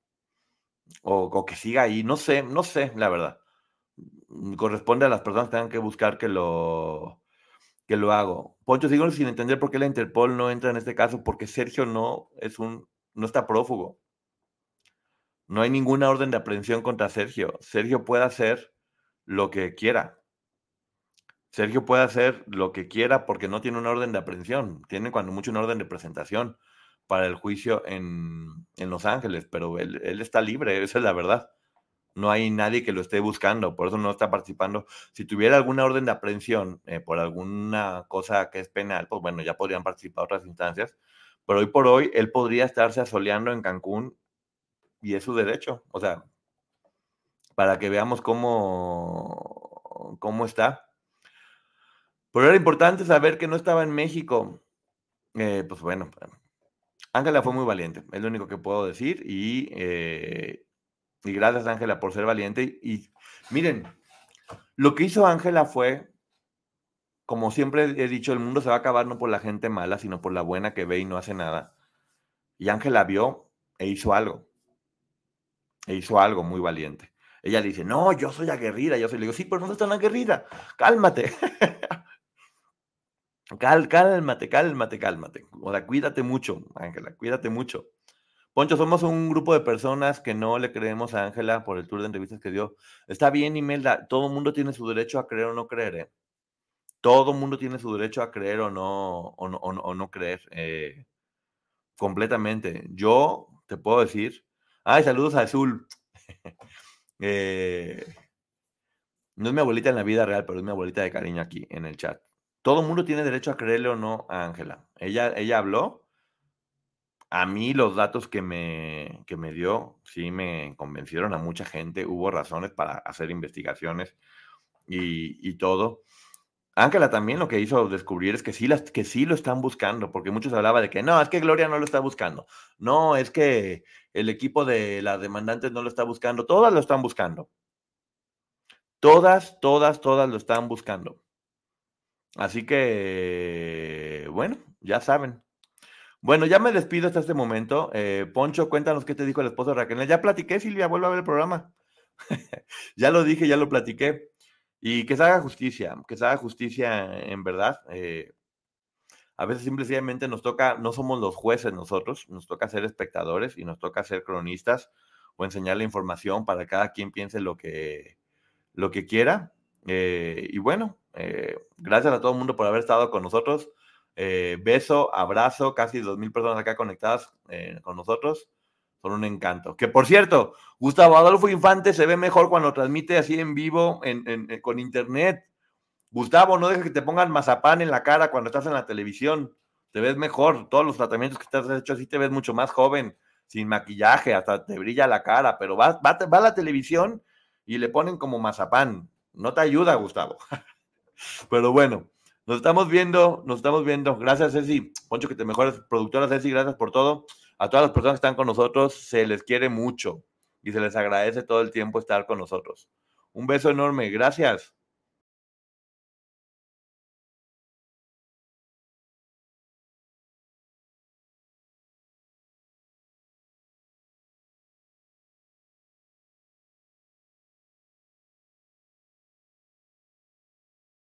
o, o que siga ahí, no sé, no sé, la verdad. Mm, Corresponde a las personas que tengan que buscar que lo, que lo hago. Poncho, sigo sin entender por qué la Interpol no entra en este caso, porque Sergio no es un, no está prófugo. No hay ninguna orden de aprehensión contra Sergio. Sergio puede hacer lo que quiera. Sergio puede hacer lo que quiera porque no tiene una orden de aprehensión, tiene cuando mucho una orden de presentación para el juicio en, Los Ángeles, pero él, está libre, esa es la verdad. No hay nadie que lo esté buscando, por eso no está participando. Si tuviera alguna orden de aprehensión eh, por alguna cosa que es penal, pues bueno, ya podrían participar otras instancias, pero hoy por hoy él podría estarse asoleando en Cancún y es su derecho, o sea, para que veamos cómo, cómo está. Pero era importante saber que no estaba en México. Eh, pues bueno, Ángela fue muy valiente, es lo único que puedo decir. Y, eh, y gracias, Ángela, por ser valiente. Y, miren, lo que hizo Ángela fue, como siempre he dicho, el mundo se va a acabar no por la gente mala, sino por la buena que ve y no hace nada. Y Ángela vio e hizo algo. E hizo algo muy valiente. Ella dice, no, yo soy aguerrida. Yo soy, le digo, sí, pero no estás tan aguerrida. Cálmate. Cal, cálmate, cálmate, cálmate. O sea, cuídate mucho, Ángela, cuídate mucho. Poncho, somos un grupo de personas que no le creemos a Ángela por el tour de entrevistas que dio. Está bien, Imelda, todo mundo tiene su derecho a creer o no creer, ¿eh? Todo mundo tiene su derecho a creer o no, o no, creer. Eh, completamente. Yo te puedo decir. Ay, saludos a Azul. Eh, no es mi abuelita en la vida real, pero es mi abuelita de cariño aquí en el chat. Todo mundo tiene derecho a creerle o no a Ángela. Ella, ella habló. A mí los datos que me, que me dio sí me convencieron a mucha gente. Hubo razones para hacer investigaciones y, y todo. Ángela también lo que hizo descubrir es que sí, las, que sí lo están buscando, porque muchos hablaban de que no, es que Gloria no lo está buscando. No, es que el equipo de las demandantes no lo está buscando. Todas lo están buscando. Todas, todas, todas lo están buscando. Así que, bueno, ya saben. Bueno, ya me despido hasta este momento. Eh, Poncho, cuéntanos qué te dijo el esposo de Raquel. Ya platiqué, Silvia, vuelve a ver el programa. ya lo dije, ya lo platiqué. Y que se haga justicia, que se haga justicia en verdad. Eh, a veces simplemente nos toca, no somos los jueces nosotros, nos toca ser espectadores y nos toca ser cronistas o enseñar la información para cada quien piense lo que, lo que quiera. Eh, y bueno, gracias a todo el mundo por haber estado con nosotros. Eh, beso, abrazo, casi dos mil personas acá conectadas con nosotros. Son un encanto. Que por cierto, Gustavo Adolfo Infante se ve mejor cuando transmite así en vivo con internet. Gustavo, no dejes que te pongan mazapán en la cara cuando estás en la televisión. Te ves mejor. Todos los tratamientos que te has hecho así te ves mucho más joven, sin maquillaje, hasta te brilla la cara. Pero va, va a la televisión y le ponen como mazapán. No te ayuda, Gustavo. Pero bueno, nos estamos viendo, nos estamos viendo. Gracias, Ceci. Poncho, que te mejores. Productora Ceci, gracias por todo. A todas las personas que están con nosotros, se les quiere mucho y se les agradece todo el tiempo estar con nosotros. Un beso enorme. Gracias.